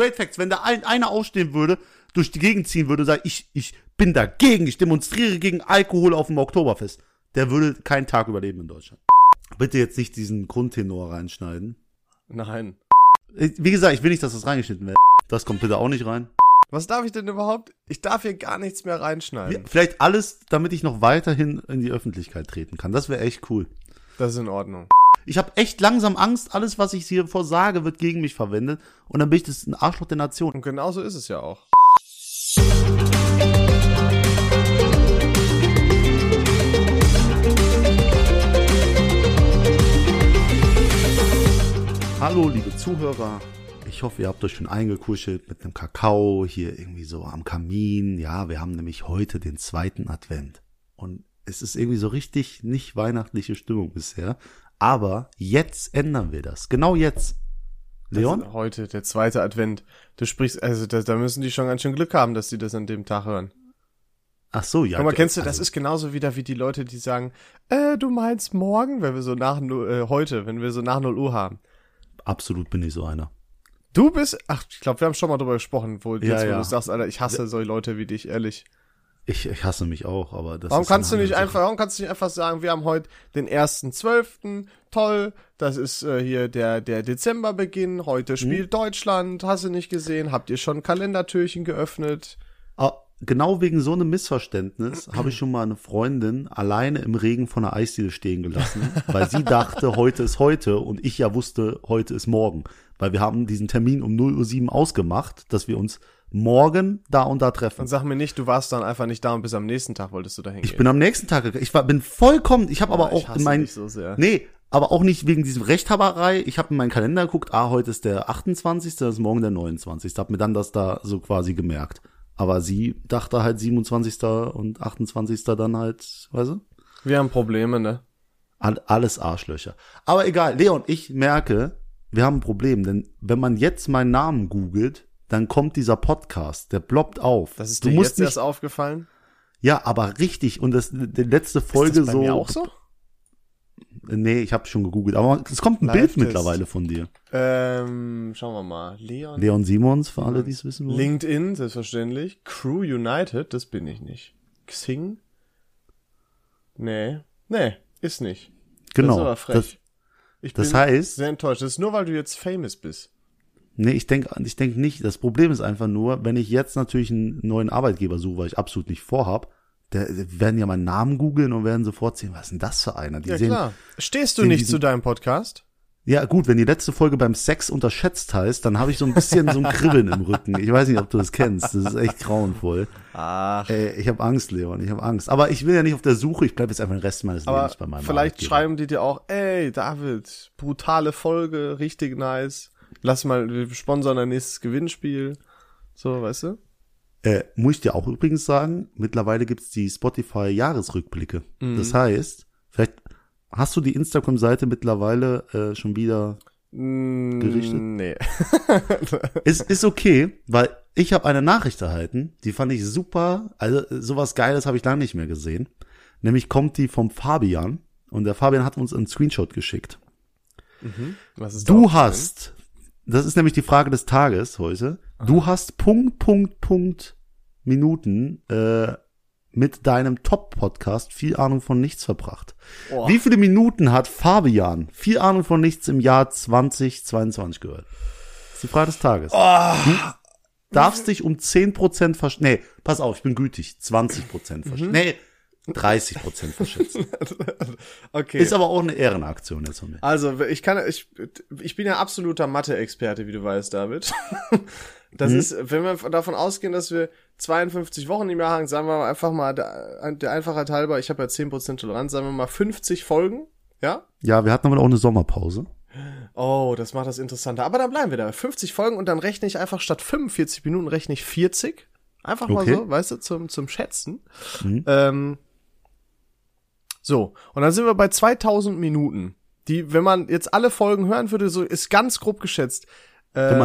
Straight Facts, wenn da ein, einer aufstehen würde, durch die Gegend ziehen würde, sagen, ich, ich bin dagegen, ich demonstriere gegen Alkohol auf dem Oktoberfest, der würde keinen Tag überleben in Deutschland. Bitte jetzt nicht diesen Grundtenor reinschneiden. Nein. Wie gesagt, ich will nicht, dass das reingeschnitten wird. Das kommt bitte auch nicht rein. Was darf ich denn überhaupt? Ich darf hier gar nichts mehr reinschneiden. Vielleicht alles, damit ich noch weiterhin in die Öffentlichkeit treten kann. Das wäre echt cool. Das ist in Ordnung. Ich habe echt langsam Angst, alles, was ich hier vorsage, wird gegen mich verwendet. Und dann bin ich das ein Arschloch der Nation. Und genau so ist es ja auch. Hallo, liebe Zuhörer. Ich hoffe, ihr habt euch schon eingekuschelt mit einem Kakao hier irgendwie so am Kamin. Ja, wir haben nämlich heute den zweiten Advent. Und es ist irgendwie so richtig nicht weihnachtliche Stimmung bisher. Aber jetzt ändern wir das. Genau jetzt. Leon? Heute, der zweite Advent. Du sprichst, also da, da müssen die schon ganz schön Glück haben, dass die das an dem Tag hören. Ach so, ja. Guck mal, kennst du, das ist genauso wieder wie die Leute, die sagen, äh, du meinst morgen, wenn wir so nach, äh, heute, wenn wir so nach 0 Uhr haben. Absolut bin ich so einer. Du bist, ach, ich glaube, wir haben schon mal drüber gesprochen, wo, Ja, jetzt, wo ja. du sagst, Alter, ich hasse solche Leute wie dich, ehrlich. Ich, ich hasse mich auch, aber das Warum ist kannst du nicht andere einfach, warum kannst du nicht einfach sagen, wir haben heute den ersten Zwölften, toll, das ist äh, hier der, der Dezemberbeginn, heute spielt Deutschland, hast du nicht gesehen, habt ihr schon Kalendertürchen geöffnet? Ah, Genau wegen so einem Missverständnis habe ich schon mal eine Freundin alleine im Regen von der Eisdiele stehen gelassen, weil sie dachte, heute ist heute und ich ja wusste, heute ist morgen. Weil wir haben diesen Termin um 0.07 Uhr ausgemacht, dass wir uns morgen da und da treffen. Und sag mir nicht, du warst dann einfach nicht da und bis am nächsten Tag wolltest du da hingehen. Ich bin am nächsten Tag, ich war, bin vollkommen, ich habe aber ich auch in meinen, so sehr. nee, aber auch nicht wegen diesem Rechthaberei. Ich habe in meinen Kalender geguckt, ah, heute ist der 28., das ist morgen der 29. Hab mir dann das da so quasi gemerkt. Aber sie dachte halt 27. und 28. dann halt, weißt du? Wir haben Probleme, ne? All- Alles Arschlöcher. Aber egal, Leon, ich merke, wir haben ein Problem, denn wenn man jetzt meinen Namen googelt, dann kommt dieser Podcast, der ploppt auf. Das ist du dir musst jetzt nicht, erst aufgefallen? ja, aber richtig und das die letzte Folge ist das bei so mir auch so? Nee, ich habe schon gegoogelt, aber es kommt ein Live-Test. Bild mittlerweile von dir. Ähm, schauen wir mal. Leon. Leon Simons, für alle, die es wissen wollen. LinkedIn, selbstverständlich. Crew United, das bin ich nicht. Xing? Nee. Nee, ist nicht. Das ist genau. aber frech. Das, ich das bin heißt, sehr enttäuscht. Das ist nur, weil du jetzt famous bist. Nee, ich denke ich denk nicht. Das Problem ist einfach nur, wenn ich jetzt natürlich einen neuen Arbeitgeber suche, weil ich absolut nicht vorhab, der, der werden ja meinen Namen googeln und werden sofort sehen, was ist denn das für einer? Die Ja, sehen, klar. Stehst du sehen nicht diesen- zu deinem Podcast? Ja, gut, wenn die letzte Folge beim Sex unterschätzt heißt, dann habe ich so ein bisschen so ein Kribbeln im Rücken. Ich weiß nicht, ob du das kennst. Das ist echt grauenvoll. Ach. Äh, ich habe Angst, Leon. Ich habe Angst. Aber ich will ja nicht auf der Suche. Ich bleibe jetzt einfach den Rest meines Aber Lebens bei meinem vielleicht Arbeitgeber. schreiben die dir auch, ey, David, brutale Folge, richtig nice. Lass mal, wir sponsern dein nächstes Gewinnspiel. So, weißt du? Äh, muss ich dir auch übrigens sagen, mittlerweile gibt's die Spotify-Jahresrückblicke. Mhm. Das heißt, vielleicht hast du die Instagram-Seite mittlerweile äh, schon wieder. Gerichtet? Mm, Nee. Ist, ist okay, weil ich habe eine Nachricht erhalten, die fand ich super. Also sowas Geiles habe ich lange nicht mehr gesehen. Nämlich kommt die vom Fabian und der Fabian hat uns einen Screenshot geschickt. Was ist da Du hast, das ist nämlich die Frage des Tages heute, du hast Punkt, Punkt, Punkt Minuten äh, mit deinem Top-Podcast viel Ahnung von nichts verbracht. Boah. Wie viele Minuten hat Fabian viel Ahnung von nichts im Jahr 2022 gehört? Das ist die Frage des Tages. Oh. Du darfst dich um 10% versch... Nee, pass auf, ich bin gütig. 20% verschätzen. Mhm. Nee, 30% verschätzen. Okay. Ist aber auch eine Ehrenaktion jetzt von mir. Also, ich kann, ich, ich bin ja absoluter Mathe-Experte, wie du weißt, David. Mhm. Das ist, wenn wir davon ausgehen, dass wir 52 Wochen im Jahr haben, sagen wir mal einfach mal, der, der Einfachheit halber, ich habe ja 10% Toleranz, sagen wir mal 50 Folgen, ja? Ja, wir hatten aber auch eine Sommerpause. Oh, das macht das interessanter. Aber dann bleiben wir da. 50 Folgen und dann rechne ich einfach statt 45 Minuten rechne ich 40. Einfach mal Okay. so, weißt du, zum, zum Schätzen. Mhm. Ähm, so, und dann sind wir bei 2000 Minuten. Die, wenn man jetzt alle Folgen hören würde, so ist ganz grob geschätzt. Ähm,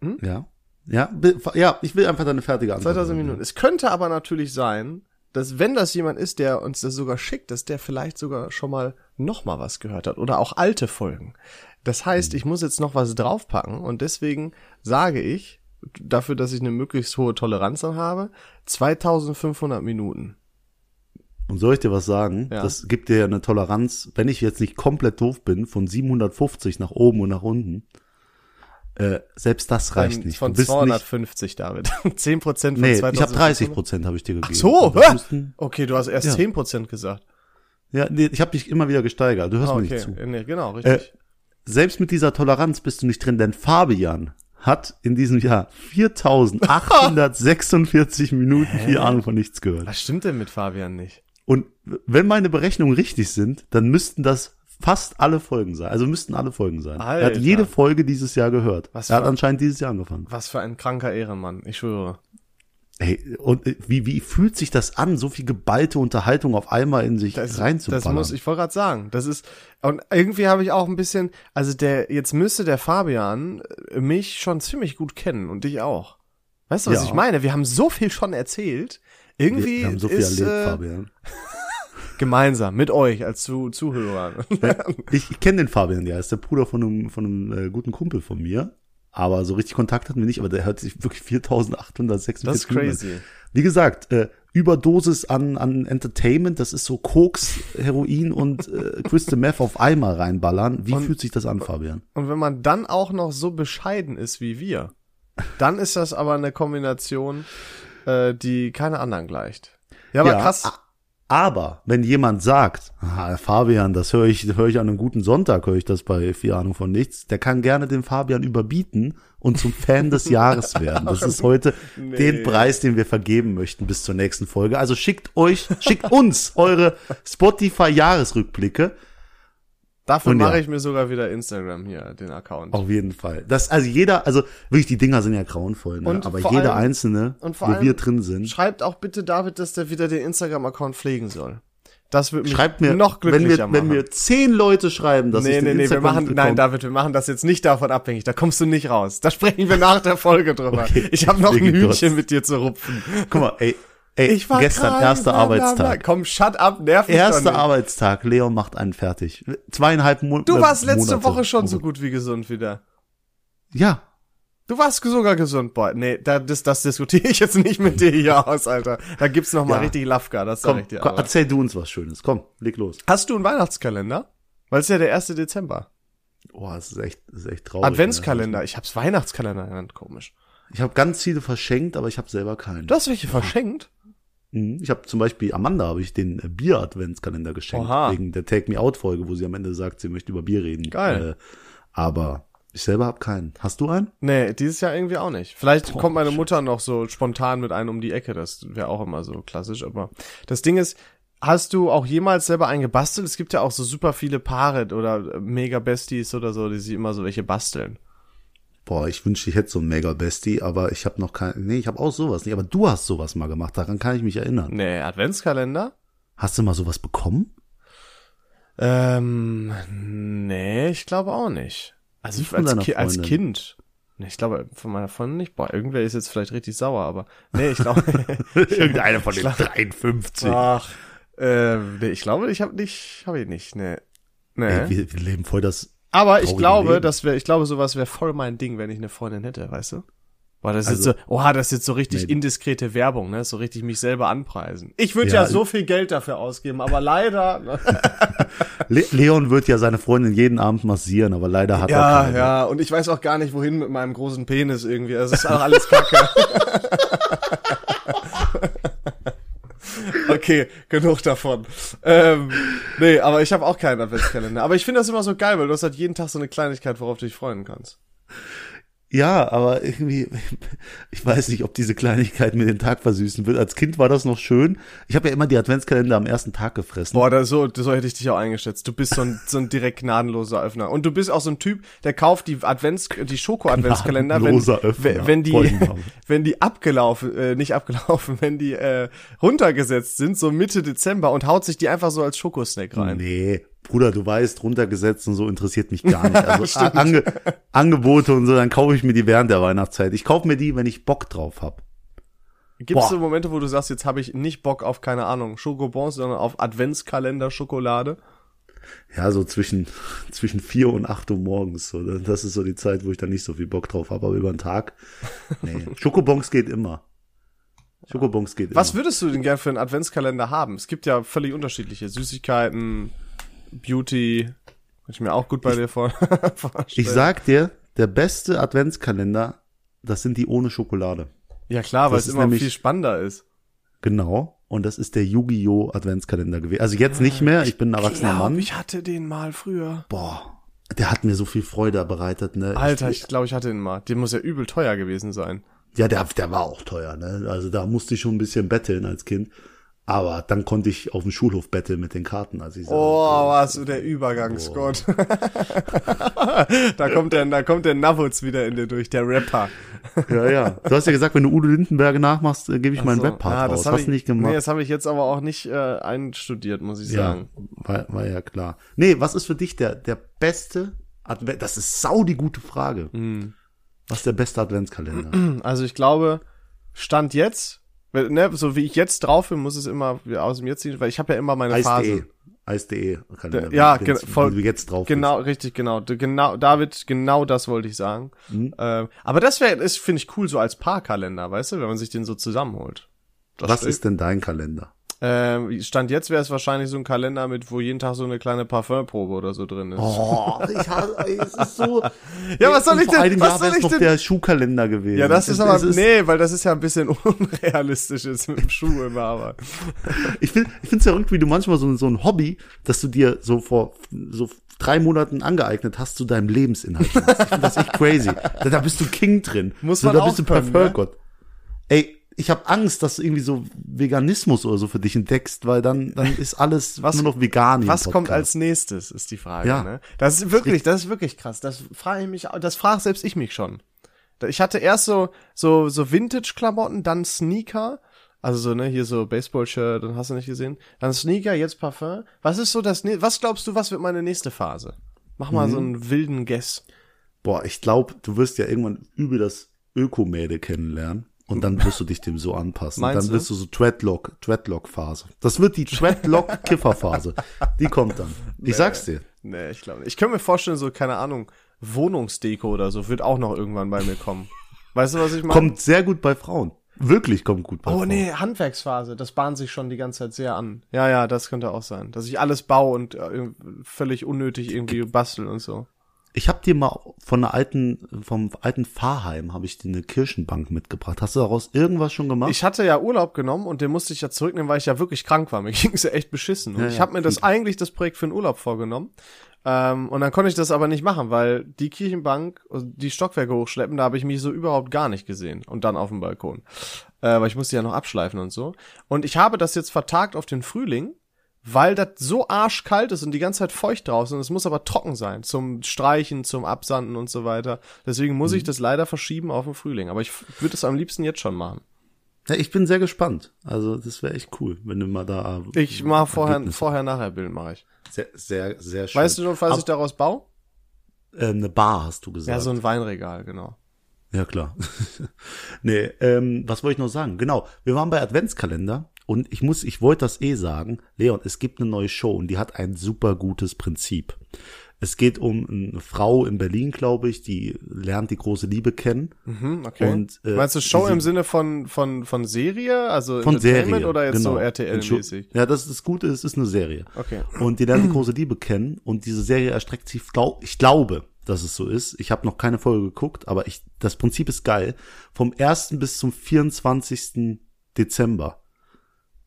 man- Ja. Ja, bi- ja, ich will einfach deine fertige Antwort. 2000 hören. Minuten. Es könnte aber natürlich sein, dass wenn das jemand ist, der uns das sogar schickt, dass der vielleicht sogar schon mal noch mal was gehört hat oder auch alte Folgen. Das heißt, ich muss jetzt noch was draufpacken und deswegen sage ich dafür, dass ich eine möglichst hohe Toleranz dann habe, 2500 Minuten. Und soll ich dir was sagen? Ja. Das gibt dir ja eine Toleranz, wenn ich jetzt nicht komplett doof bin, von 750 nach oben und nach unten. Äh, selbst das reicht Von- nicht. Von du bist nicht, 250, David. 10 Prozent von nee, 2500. ich habe 30 Prozent habe ich dir gegeben. so, das hä? müssten- Okay, du hast erst Ja. 10 Prozent gesagt. ja, nee, ich habe dich immer wieder gesteigert. Du hörst Ah, mir okay, nicht zu. nee, genau, richtig. Selbst mit dieser Toleranz bist du nicht drin, denn Fabian hat in diesem Jahr 4846 Minuten vier Ahnung von nichts gehört. Was stimmt denn mit Fabian nicht? Und wenn meine Berechnungen richtig sind, dann müssten das fast alle Folgen sein. Also müssten alle Folgen sein. Er Alter. hat jede Folge dieses Jahr gehört. Was er hat anscheinend dieses Jahr angefangen. Was für ein kranker Ehrenmann, ich schwöre. Hey, und wie, wie fühlt sich das an, so viel geballte Unterhaltung auf einmal in sich Das, reinzuballern? das muss, ich wollte gerade sagen, das ist, und irgendwie habe ich auch ein bisschen, also der, jetzt müsste der Fabian äh, mich schon ziemlich gut kennen und dich auch. Weißt du, was Ja. ich meine? Wir haben so viel schon erzählt. Irgendwie wir, haben so viel ist, erlebt, äh, Fabian. gemeinsam mit euch als zu, Zuhörern. Ich, ich kenne den Fabian, ja, ist der Bruder von einem, von einem äh, guten Kumpel von mir. Aber so richtig Kontakt hatten wir nicht, aber der hört sich wirklich 4846 Das ist Minuten crazy. Wie gesagt, äh, Überdosis an, an Entertainment, das ist so Koks, Heroin und äh, Crystal Meth auf einmal reinballern. Wie Und- fühlt sich das an, Fabian? Und wenn man dann auch noch so bescheiden ist wie wir, dann ist das aber eine Kombination, äh, die keine anderen gleicht. Ja, aber krass. a- Aber wenn jemand sagt, ah, Fabian, das höre ich, höre ich an einem guten Sonntag, höre ich das bei vier Ahnung von nichts, der kann gerne den Fabian überbieten und zum Fan des Jahres werden. Das ist heute Nee. den Preis, den wir vergeben möchten bis zur nächsten Folge. Also schickt euch, schickt uns eure Spotify-Jahresrückblicke. Dafür und mache ja. ich mir sogar wieder Instagram hier, den Account. Auf jeden Fall. Das, also jeder, also wirklich, die Dinger sind ja grauenvoll, ne? Und aber jeder allem- einzelne, wo wir drin sind, Schreibt auch bitte David, dass der wieder den Instagram-Account pflegen soll. Das wird mich schreibt mir, noch wenn glücklicher wir, wenn machen. mir zehn Leute schreiben, dass ich nee, den nee, nee, wir Instagram machen, nein, David, wir machen das jetzt nicht davon abhängig. Da kommst du nicht raus. Da sprechen wir nach der Folge drüber. Okay, ich habe noch ein Hühnchen trotz. mit dir zu rupfen. Guck mal, ey, ey, Ich war gestern, krank, erster bla. Arbeitstag. Komm, shut up, nerv mich Erster. Arbeitstag, Leon macht einen fertig. Zweieinhalb Monate. Du warst letzte. Woche schon so gut wie gesund wieder. Ja, Du warst sogar gesund, boy. Nee, da, das, das diskutiere ich jetzt nicht mit dir hier aus, Alter. Da gibt's noch mal Ja. richtig Lafka, das sag komm, ich dir. komm erzähl du uns was Schönes. Komm, leg los. Hast du einen Weihnachtskalender? Weil es ist ja der 1. Dezember. Boah, das ist echt, das ist echt traurig. Adventskalender. Ich hab's Weihnachtskalender genannt, komisch. Ich habe ganz viele verschenkt, aber ich habe selber keinen. Du hast welche verschenkt? Mhm. Ich habe zum Beispiel Amanda habe ich den äh, Bier-Adventskalender geschenkt Oha. wegen der Take Me Out Folge, wo sie am Ende sagt, sie möchte über Bier reden. Geil. Äh, aber ich selber habe keinen. Hast du einen? Nee, dieses Jahr irgendwie auch nicht. Vielleicht Boah, kommt meine. Mutter noch so spontan mit einem um die Ecke. Das wäre auch immer so klassisch. Aber das Ding ist, hast du auch jemals selber einen gebastelt? Es gibt ja auch so super viele Paare oder Mega Besties oder so, die sich immer so welche basteln. Boah, ich wünschte, ich hätte so einen Mega Bestie, aber ich habe noch kein. Nee, ich habe auch sowas nicht. Aber du hast sowas mal gemacht. Daran kann ich mich erinnern. Nee, Adventskalender? Hast du mal sowas bekommen? Ähm, nee, ich glaube auch nicht. Also Nicht als, Ki als? Kind. Nee, ich glaube von meiner Freundin nicht. Boah, irgendwer ist jetzt vielleicht richtig sauer, aber nee, ich glaube. Irgendeiner von den Ich glaub- 53. Ach, ähm, nee, ich glaube, ich habe nicht, habe ich nicht, nee. Nee. Ey, wir, wir leben voll das. Aber ich glaube, Leben. das wäre, ich glaube, sowas wäre voll mein Ding, wenn ich eine Freundin hätte, weißt du? Boah, das ist Also- jetzt so, oha, das ist jetzt so richtig Nee. indiskrete Werbung, ne? So richtig mich selber anpreisen. Ich würde Ja, ja, so viel Geld dafür ausgeben, aber leider. Le Leon wird ja seine Freundin jeden Abend massieren, aber leider hat er ja, keine. ja, und ich weiß auch gar nicht, wohin mit meinem großen Penis irgendwie. Das ist auch alles Kacke. okay, genug davon. Ähm, nee, aber ich habe auch keinen Adventskalender. Aber ich finde das immer so geil, weil du hast halt jeden Tag so eine Kleinigkeit, worauf du dich freuen kannst. Ja, aber irgendwie, ich weiß nicht, ob diese Kleinigkeit mir den Tag versüßen wird. Als Kind war das noch schön. Ich habe ja immer die Adventskalender am ersten Tag gefressen. Boah, da, so, so hätte ich dich auch eingeschätzt. Du bist so ein, so ein direkt gnadenloser Öffner. Und du bist auch so ein Typ, der kauft die Advents, die Schoko-Adventskalender, wenn, Öffner. wenn, die, wenn die abgelaufen, äh, nicht abgelaufen, wenn die äh, runtergesetzt sind, so Mitte Dezember und haut sich die einfach so als Schokosnack rein. Nee, Bruder, du weißt, runtergesetzt und so interessiert mich gar nicht. Also. Ange Angebote und so, dann kaufe ich mir die während der Weihnachtszeit. Ich kaufe mir die, wenn ich Bock drauf hab. Gibt es so Momente, wo du sagst, jetzt habe ich nicht Bock auf, keine Ahnung, Schokobons, sondern auf Adventskalender Schokolade? Ja, so zwischen, zwischen vier und acht Uhr morgens. So. Das ist so die Zeit, wo ich dann nicht so viel Bock drauf habe, aber über den Tag. Nee. Schokobons geht immer. Schokobons geht Was immer. würdest du denn gern für einen Adventskalender haben? Es gibt ja völlig unterschiedliche. Süßigkeiten, Beauty. Kann ich mir auch gut bei dir vor vorstellen. Ich sag dir, der beste Adventskalender, das sind die ohne Schokolade. Ja klar, weil es immer nämlich- viel spannender ist. Genau. Und das ist der Yu-Gi-Oh! Adventskalender gewesen. Also jetzt nicht mehr, ich bin ein erwachsener Glaub, Mann. ich hatte den mal früher. Boah, der hat mir so viel Freude bereitet, ne? Alter, ich, ich glaube, ich hatte den mal. Der muss ja übel teuer gewesen sein. Ja, der, der war auch teuer, ne? Also da musste ich schon ein bisschen betteln als Kind. Aber dann konnte ich auf dem Schulhof betteln mit den Karten, als ich Oh, was du der Übergangsgott. da kommt der, da kommt der Navutz wieder in dir durch, der Rapper. Ja, ja. Du hast ja gesagt, wenn du Udo Lindenberger nachmachst, äh, gebe ich meinen So, Rap-Part ja, raus. das Hast du nicht gemacht? Nee, das habe ich jetzt aber auch nicht äh, einstudiert, muss ich ja, sagen. war, war ja klar. Nee, was ist für dich der, der beste Advent? Das ist sau die gute Frage. Hm. Was ist der beste Adventskalender? Also ich glaube, Stand jetzt, ne, so wie ich jetzt drauf bin, muss es immer aus dem jetzt, weil ich habe ja immer meine Eis.de. Phase. Eis.de. Kalender, Der- ja, wenn gen- du jetzt- voll- du jetzt drauf Genau, richtig, genau. Genau, David, genau das wollte ich sagen. Mhm. Ähm, aber das wäre, ist finde ich cool so als Paarkalender, weißt du, wenn man sich den so zusammenholt. bist. Was ist denn dein Kalender? Ähm, Stand jetzt wäre es wahrscheinlich so ein Kalender mit, wo jeden Tag so eine kleine Parfümprobe oder so drin ist. Oh, ich hasse, es ist so. Ja, was soll ich denn- was soll ich denn- der Schuhkalender gewesen. Ja, das ist Es- aber, es ist- nee, weil das ist ja ein bisschen unrealistisch jetzt mit dem Schuh immer, aber. Ich finde ich find's verrückt, wie du manchmal so, so ein Hobby, dass du dir so vor so drei Monaten angeeignet hast zu deinem Lebensinhalt. Ich finde das echt crazy. Da, da bist du King drin. Muss so, man da auch bist du können, ne? Parfümgott. Ey, ich habe Angst, dass du irgendwie so Veganismus oder so für dich entdeckst, weil dann, dann ist alles Was- nur noch vegan. Was kommt als nächstes, ist die Frage, Ja. ne? Das ist wirklich, das ist wirklich krass. Das frage ich mich, das frage selbst ich mich schon. Ich hatte erst so, so, so Vintage-Klamotten, dann Sneaker. Also so, ne, hier so Baseball-Shirt, dann hast du nicht gesehen. Dann Sneaker, jetzt Parfum. Was ist so das, was glaubst du, was wird meine nächste Phase? Mach mal Mhm. so einen wilden Guess. Boah, ich glaube, du wirst ja irgendwann übel das Ökomäde kennenlernen. Und dann wirst du dich dem so anpassen. Meinst dann wirst du so Dreadlock, Dreadlock-Phase. Das wird die Dreadlock-Kiffer-Phase. Die kommt dann. Ich sag's dir. Nee, ich glaube nicht. Ich könnte mir vorstellen, so, keine Ahnung, Wohnungsdeko oder so wird auch noch irgendwann bei mir kommen. Weißt du, was ich meine? Kommt sehr gut bei Frauen. Wirklich kommt gut bei Oh Frauen. nee, Handwerksphase, das bahnt sich schon die ganze Zeit sehr an. Ja, ja, das könnte auch sein. Dass ich alles baue und äh, völlig unnötig irgendwie bastel und so. Ich habe dir mal von einer alten, vom alten Fahrheim habe ich dir eine Kirchenbank mitgebracht. Hast du daraus irgendwas schon gemacht? Ich hatte ja Urlaub genommen und den musste ich ja zurücknehmen, weil ich ja wirklich krank war. Mir ging's ja echt beschissen. Und Ja, ich ja, habe mir das eigentlich das Projekt für den Urlaub vorgenommen. Ähm, und dann konnte ich das aber nicht machen, weil die Kirchenbank, also die Stockwerke hochschleppen, da habe ich mich so überhaupt gar nicht gesehen. Und dann auf dem Balkon. Äh, weil ich musste ja noch abschleifen und so. Und ich habe das jetzt vertagt auf den Frühling, weil das so arschkalt ist und die ganze Zeit feucht draußen. Und es muss aber trocken sein zum Streichen, zum Absanden und so weiter. Deswegen muss Mhm. ich das leider verschieben auf den Frühling. Aber ich würde es am liebsten jetzt schon machen. ja, ich bin sehr gespannt. Also das wäre echt cool, wenn du mal da. Ich mache vorher, Ergebnisse- vorher, nachher Bild mache ich. Sehr, sehr, sehr schön. Weißt du noch, was Ab- ich daraus baue? äh, eine Bar hast du gesagt. Ja, so ein Weinregal, genau. Ja, klar. nee, ähm, was wollte ich noch sagen? Genau, wir waren bei Adventskalender und ich muss, ich wollte das eh sagen, Leon, es gibt eine neue Show und die hat ein super gutes Prinzip. Es geht um eine Frau in Berlin, glaube ich, die lernt die große Liebe kennen. Mhm, okay. Und, äh, Meinst du Show im Sinne von, von, von Serie? Also Von Serie. oder jetzt genau. so RTL-mäßig? Ja, das ist das Gute, es ist eine Serie. Okay. Und die lernt die große Liebe kennen und diese Serie erstreckt sich, glaub, ich glaube, dass es so ist. Ich habe noch keine Folge geguckt, aber ich, das Prinzip ist geil. Vom 1. bis zum 24. Dezember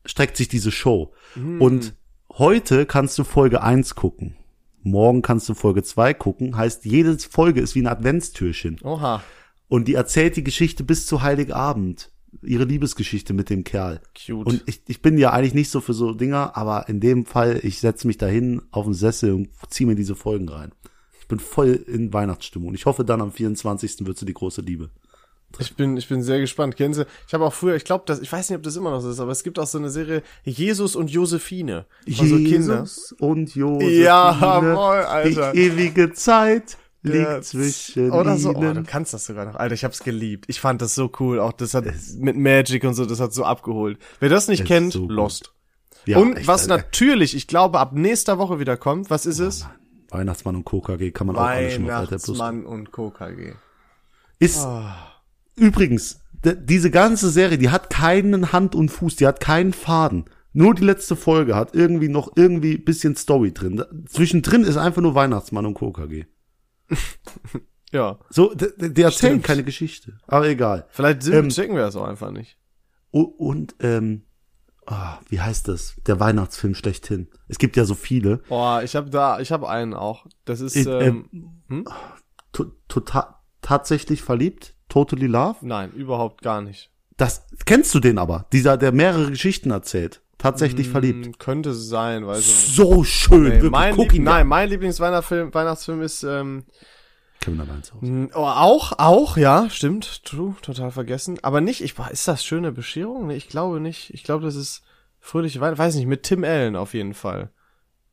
streckt sich diese Show. Und heute kannst du Folge 1 gucken. Morgen kannst du Folge 2 gucken. Heißt, jede Folge ist wie ein Adventstürchen. Oha. Und die erzählt die Geschichte bis zu Heiligabend. Ihre Liebesgeschichte mit dem Kerl. Cute. Und ich, ich bin ja eigentlich nicht so für so Dinger, aber in dem Fall, ich setze mich dahin auf den Sessel und ziehe mir diese Folgen rein. Ich bin voll in Weihnachtsstimmung. Ich hoffe, dann am 24. wird sie die große Liebe. Ich bin, ich bin sehr gespannt. Kennen Sie, ich habe auch früher, ich glaube, das, ich weiß nicht, ob das immer noch so ist, aber es gibt auch so eine Serie Jesus und Josephine. Von so Kinder. Jesus und Josefine. Jawohl, Alter. Die ewige Zeit liegt Ja, zwischen Oder so. Oh, du ihnen. kannst das sogar noch. Alter, ich hab's geliebt. Ich fand das so cool. Auch das hat mit Magic und so, das hat so abgeholt. Wer das nicht kennt, so lost. Ja, und echt, was Alter. natürlich, ich glaube, ab nächster Woche wieder kommt, was ist es? Weihnachtsmann und KKG kann man auch alles schon Plus. Weihnachtsmann und KKG. Ist Ah. Übrigens diese ganze Serie, die hat keinen Hand und Fuß, die hat keinen Faden. Nur die letzte Folge hat irgendwie noch irgendwie bisschen Story drin. Zwischendrin ist einfach nur Weihnachtsmann und KKG. Ja, So, die erzählen keine Geschichte. Aber egal. vielleicht Ähm, checken wir das auch einfach nicht. U- Und, ähm, ah, wie heißt das? Der Weihnachtsfilm schlechthin. Es gibt ja so viele. Boah, ich habe da, ich habe einen auch. Das ist, Ich, ähm, To- Total, tatsächlich verliebt? Totally Love? nein, überhaupt gar nicht. Das, kennst du den aber? Dieser, der mehrere Geschichten erzählt. Tatsächlich verliebt. Hm, könnte sein, weiß ich nicht. So schön. Wirklich. mein Lieb nein, mein Lieblingsweihnachtsfilm Weihnachtsfilm ist ähm, Kevin allein oh, auch, auch, ja, stimmt, true, total vergessen. Aber nicht, ich ist das schöne Bescherung? Nee, ich glaube nicht. Ich glaube, das ist fröhliche Weihnachten, weiß nicht, mit Tim Allen auf jeden Fall.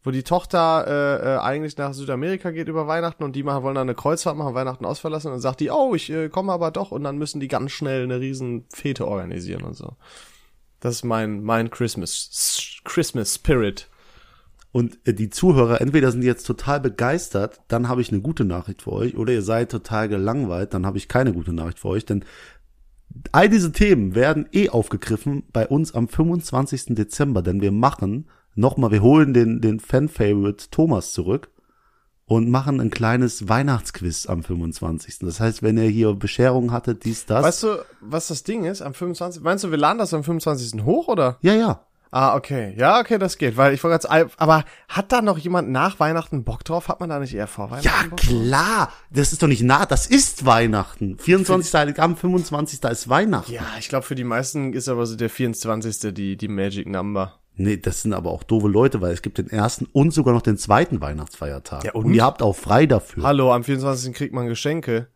Wo die Tochter äh, äh, eigentlich nach Südamerika geht über Weihnachten und die machen, wollen dann eine Kreuzfahrt machen, Weihnachten ausverlassen und dann sagt die, oh, ich äh, komme aber doch und dann müssen die ganz schnell eine riesen Fete organisieren und so. Das ist mein mein Christmas Christmas Spirit. Und äh, die Zuhörer, entweder sind die jetzt total begeistert, dann habe ich eine gute Nachricht für euch, oder ihr seid total gelangweilt, dann habe ich keine gute Nachricht für euch, denn all diese Themen werden eh aufgegriffen bei uns am 25. Dezember, denn wir machen nochmal, wir holen den, den Fan-Favorite Thomas zurück und machen ein kleines Weihnachtsquiz am 25. Das heißt, wenn ihr hier Bescherung hattet, dies, das. Weißt du, was das Ding ist am 25. Meinst du, wir laden das am 25. hoch oder? ja, ja. Ah, okay. Ja, okay, das geht, weil ich wollte gerade aber hat da noch jemand nach Weihnachten Bock drauf? Hat man da nicht eher vor Weihnachten Ja, Bock klar. Das ist doch nicht nah, das ist Weihnachten. 24. Heiligabend, 25. ist Weihnachten. Ja, ich glaube, für die meisten ist aber so der 24. die, die Magic Number. Nee, das sind aber auch doofe Leute, weil es gibt den ersten und sogar noch den zweiten Weihnachtsfeiertag. Ja, und? und ihr habt auch frei dafür. Hallo, am 24. kriegt man Geschenke.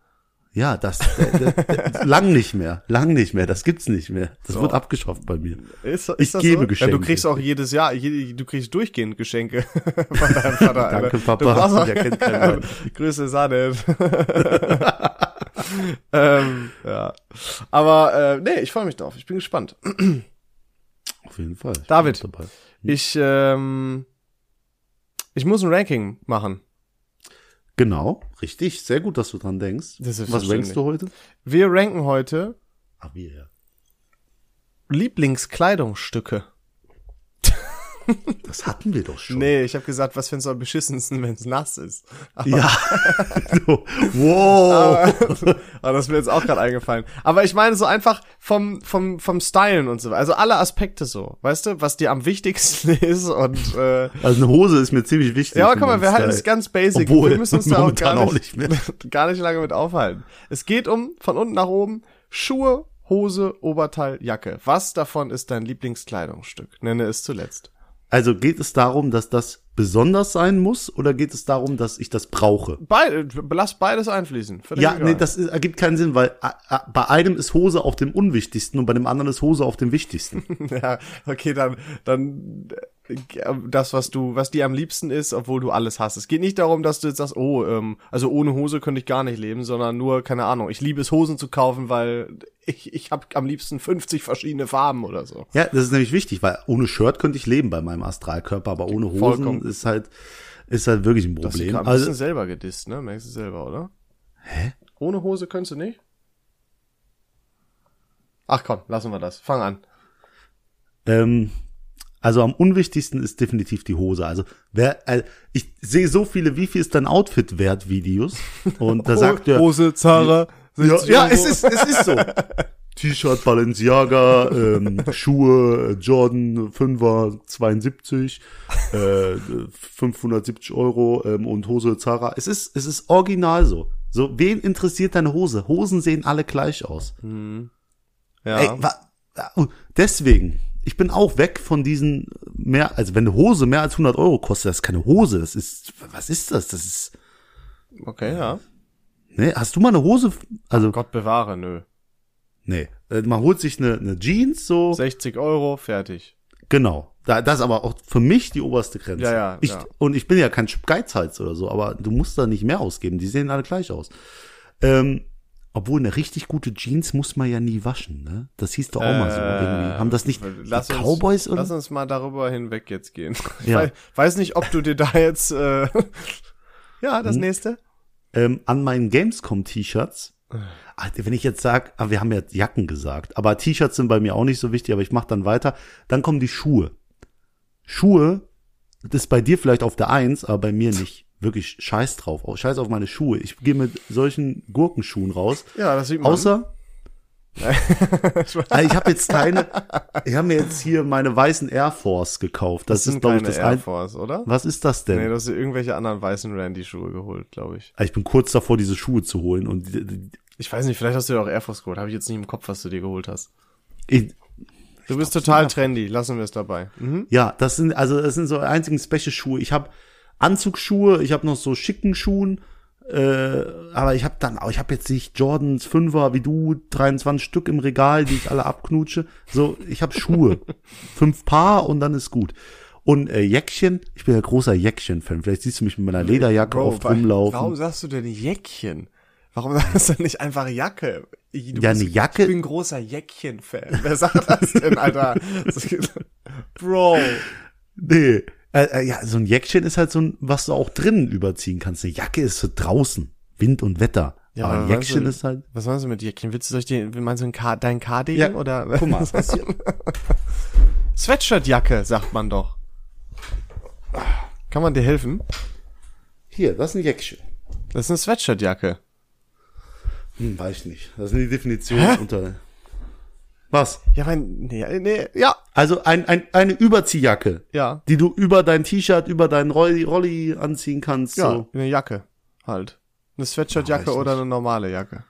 Ja, das, äh, äh, lang nicht mehr, lang nicht mehr, das gibt's nicht mehr. Das So. wird abgeschafft bei mir. Ist, ist Ich das gebe so? Geschenke. Ja, du kriegst auch jedes Jahr, je, du kriegst durchgehend Geschenke von deinem Vater. Danke. Papa. Der kennt keinen. Grüße Sahne. ähm, ja. Aber äh, nee, ich freue mich drauf. Ich bin gespannt. Auf jeden Fall. Ich David. dabei. Ich, ähm, ich muss ein Ranking machen. Genau, richtig. Sehr gut, dass du dran denkst. Was rankst du heute? Wir ranken heute Ach, wir, ja. Lieblingskleidungsstücke. Das hatten wir doch schon. Nee, ich habe gesagt, was findest du am beschissensten, wenn es nass ist? Ja. So, wow. Aber das ist mir jetzt auch gerade eingefallen. Aber ich meine so einfach vom vom vom Stylen und so, also alle Aspekte so, weißt du, was dir am wichtigsten ist und äh, Also eine Hose ist mir ziemlich wichtig. ja, aber guck mal, wir halten es ganz basic. Obwohl, wir müssen uns da auch gar auch nicht, nicht mehr. gar nicht lange mit aufhalten. Es geht um von unten nach oben Schuhe, Hose, Oberteil, Jacke. Was davon ist dein Lieblingskleidungsstück? Nenne es zuletzt. Also geht es darum, dass das besonders sein muss oder geht es darum, dass ich das brauche? Beide, lass beides einfließen. Völlig Ja, egal. nee, das ist, ergibt keinen Sinn, weil äh, äh, bei einem ist Hose auf dem unwichtigsten und bei dem anderen ist Hose auf dem wichtigsten. Ja, okay, dann, dann äh, das, was du, was dir am liebsten ist, obwohl du alles hast. Es geht nicht darum, dass du jetzt sagst, oh, ähm, also ohne Hose könnte ich gar nicht leben, sondern nur, keine Ahnung, ich liebe es, Hosen zu kaufen, weil ich, ich habe am liebsten 50 verschiedene Farben oder so. ja, das ist nämlich wichtig, weil ohne Shirt könnte ich leben bei meinem Astralkörper, aber ohne Hosen Vollkommen. Ist halt ist halt wirklich ein Das ist Problem. ein bisschen Also, selber gedisst, ne? Merkst du selber, oder? Hä? Ohne Hose könntest du nicht? Ach komm, lassen wir das. Fang an. ähm, also am unwichtigsten ist definitiv die Hose. Also wer, äh, ich sehe so viele, wie viel ist dein Outfit wert Videos und da sagt er, Hose, Zara, Ja, 60 ja es ist, es ist so. T-Shirt Balenciaga, ähm, Schuhe äh, Jordan 5er 72, äh, 570 Euro ähm, und Hose Zara. Es ist, es ist original so. So, wen interessiert deine Hose? Hosen sehen alle gleich aus. Ja. Ey, wa, deswegen, ich bin auch weg von diesen mehr, also wenn eine Hose mehr als 100 Euro kostet, das ist keine Hose, das ist, was ist das? Das ist, okay, ja. ne, hast du mal eine Hose, also, Gott bewahre, nö. Nee, äh, man holt sich eine, eine Jeans so, 60 Euro, fertig. genau, da, das ist aber auch für mich die oberste Grenze. Ja, ja, ich, ja. Und ich bin ja kein Geizhals oder so, aber du musst da nicht mehr ausgeben, die sehen alle gleich aus. Ähm, Obwohl eine richtig gute Jeans muss man ja nie waschen, ne? Das hieß doch auch mal so Äh, irgendwie. Haben das nicht lass uns, Cowboys oder? Lass uns mal darüber hinweg jetzt gehen. Ich Ja. wei- weiß nicht, ob du dir da jetzt, äh, ja, das Hm? nächste. ähm, an meinen Gamescom-T-Shirts. Ah, Wenn ich jetzt sage, ah, wir haben ja Jacken gesagt, aber T-Shirts sind bei mir auch nicht so wichtig, aber ich mache dann weiter. Dann kommen die Schuhe. Schuhe, das ist bei dir vielleicht auf der Eins, aber bei mir nicht. Wirklich scheiß drauf. Auch Scheiß auf meine Schuhe. Ich gehe mit solchen Gurkenschuhen raus. Ja, das sieht man. Außer, ich habe jetzt keine, ich habe mir jetzt hier meine weißen Air Force gekauft. Das, das ist, glaube ich, das Air ein. Force, oder? Was ist das denn? Nee, du hast dir irgendwelche anderen weißen Randy-Schuhe geholt, glaube ich. Ah, ich bin kurz davor, diese Schuhe zu holen und Ich weiß nicht, vielleicht hast du ja auch Air Force geholt. Habe ich jetzt nicht im Kopf, was du dir geholt hast. ich, Du bist total trendy. Lassen wir es dabei. Mhm. Ja, das sind also das sind so einzigen Special Schuhe. Ich habe Anzugsschuhe, ich habe noch so schicken Schuhen, äh, aber ich habe dann auch ich habe jetzt nicht Jordans Fünfer wie du 23 Stück im Regal, die ich alle abknutsche. So, ich habe Schuhe, fünf Paar und dann ist gut. Und äh, Jäckchen, ich bin ja großer Jäckchen-Fan. Vielleicht siehst du mich mit meiner Lederjacke oft wa- rumlaufen. Warum sagst du denn Jäckchen? Warum sagst du nicht einfach Jacke? Ich, Ja, eine Jacke- Ich bin großer Jäckchen-Fan. Wer sagt das denn, Alter? Bro. Nee. Äh, äh, ja, so ein Jäckchen ist halt so ein, was du auch drinnen überziehen kannst. Eine Jacke ist so draußen. Wind und Wetter. Ja, aber ein Jäckchen du- ist halt. Was meinst du mit Jäckchen? Willst du ich dir, meinst du ein K, dein KD Ja, oder? Guck mal, was hier. Sweatshirtjacke, sagt man doch. Kann man dir helfen? Hier, das ist ein Jäckchen. Das ist eine Sweatshirtjacke. Hm, weiß ich nicht. Das sind die Definitionen unter. Was? Ja, mein, nee, nee, ja, Also ein, ein, eine Überziehjacke, ja, die du über dein T-Shirt, über dein Rolli, Rolli anziehen kannst. ja, So. eine Jacke halt. Eine Sweatshirtjacke Ah, oder eine normale Jacke.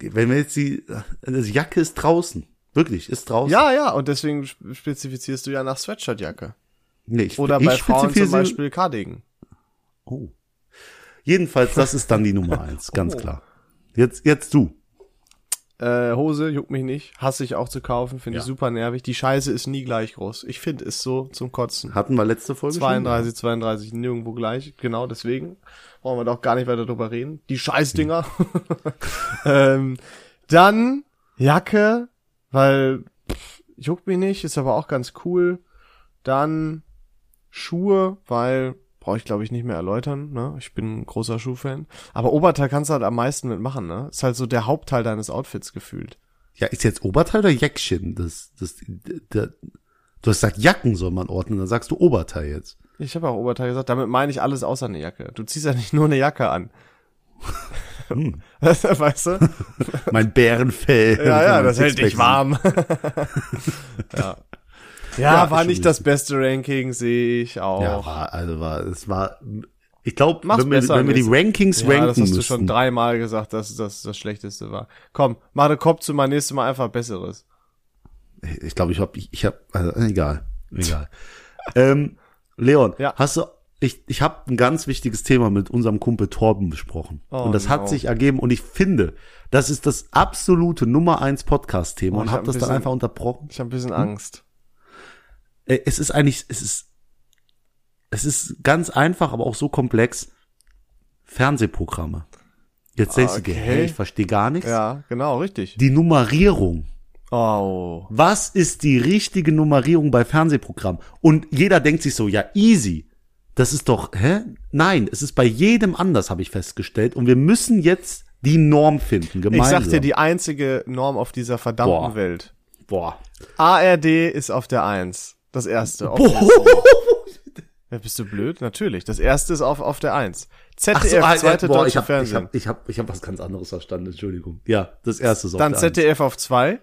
Wenn wir jetzt die, das Jacke ist draußen. Wirklich, ist draußen. Ja, ja, und deswegen sp- spezifizierst du ja nach Sweatshirtjacke. Nee, ich, Oder ich bei Frauen zum Beispiel Cardigan. Oh. Jedenfalls, das ist dann die Nummer eins, ganz Oh. klar. Jetzt, jetzt du. Äh, Hose juckt mich nicht, hasse ich auch zu kaufen, finde Ja. ich super nervig. Die Scheiße ist nie gleich groß. Ich finde es so zum Kotzen. Hatten wir letzte Folge schon? 32, 32, nirgendwo gleich. Genau deswegen brauchen wir doch gar nicht weiter drüber reden. Die Scheißdinger. ähm, dann Jacke, weil pff, juckt mich nicht, ist aber auch ganz cool. Dann Schuhe, weil brauche ich glaube ich nicht mehr erläutern. Ne? Ich bin ein großer Schuhfan. Aber Oberteil kannst du halt am meisten mitmachen. Ne? Ist halt so der Hauptteil deines Outfits gefühlt. Ja, ist jetzt Oberteil oder Jäckchen? Das, das, der, du hast gesagt, Jacken soll man ordnen, dann sagst du Oberteil jetzt. Ich habe auch Oberteil gesagt. Damit meine ich alles außer eine Jacke. Du ziehst ja nicht nur eine Jacke an. Hm. weißt du? Mein Bärenfell. Ja, ja, das hält dich warm. ja. Ja, Ja, war nicht das beste Ranking, sehe ich auch. Ja, war, also war, es war, ich glaube, wenn wir, besser wenn wir die Rankings Ja, ranken das hast du müssten. schon dreimal gesagt, dass das das Schlechteste war. Komm, mach den Kopf zu mal nächstes Mal einfach Besseres. Ich glaube, ich habe, ich, ich habe, also, egal, egal. ähm, Leon, Ja. hast du, ich, ich habe ein ganz wichtiges Thema mit unserem Kumpel Torben besprochen. Oh, und das no. hat sich ergeben und ich finde, das ist das absolute Nummer eins Podcast-Thema Oh, und habe hab das ein dann bisschen- einfach unterbrochen. Ich habe ein bisschen? Angst. Äh, Es ist eigentlich, es ist, es ist ganz einfach, aber auch so komplex. Fernsehprogramme. Jetzt denkst du dir, Okay. hey, ich verstehe gar nichts. Ja, genau, richtig. Die Nummerierung. Oh. Was ist die richtige Nummerierung bei Fernsehprogrammen? Und jeder denkt sich so, ja, easy. Das ist doch, hä? Nein, es ist bei jedem anders, habe ich festgestellt. Und wir müssen jetzt die Norm finden, Ich gemeinsam. sag dir die einzige Norm auf dieser verdammten Boah. Welt. Boah. ARD ist auf der Eins. Das erste. Auf. Ja, bist du blöd? Natürlich. Das erste ist auf, auf der Eins. ZDF, so, ah, zweite boah, deutsche ich hab, ich Fernsehen. hab, ich hab, ich hab was ganz anderes verstanden, Entschuldigung. Ja, das erste ist auf Dann der. ZDF auf zwei.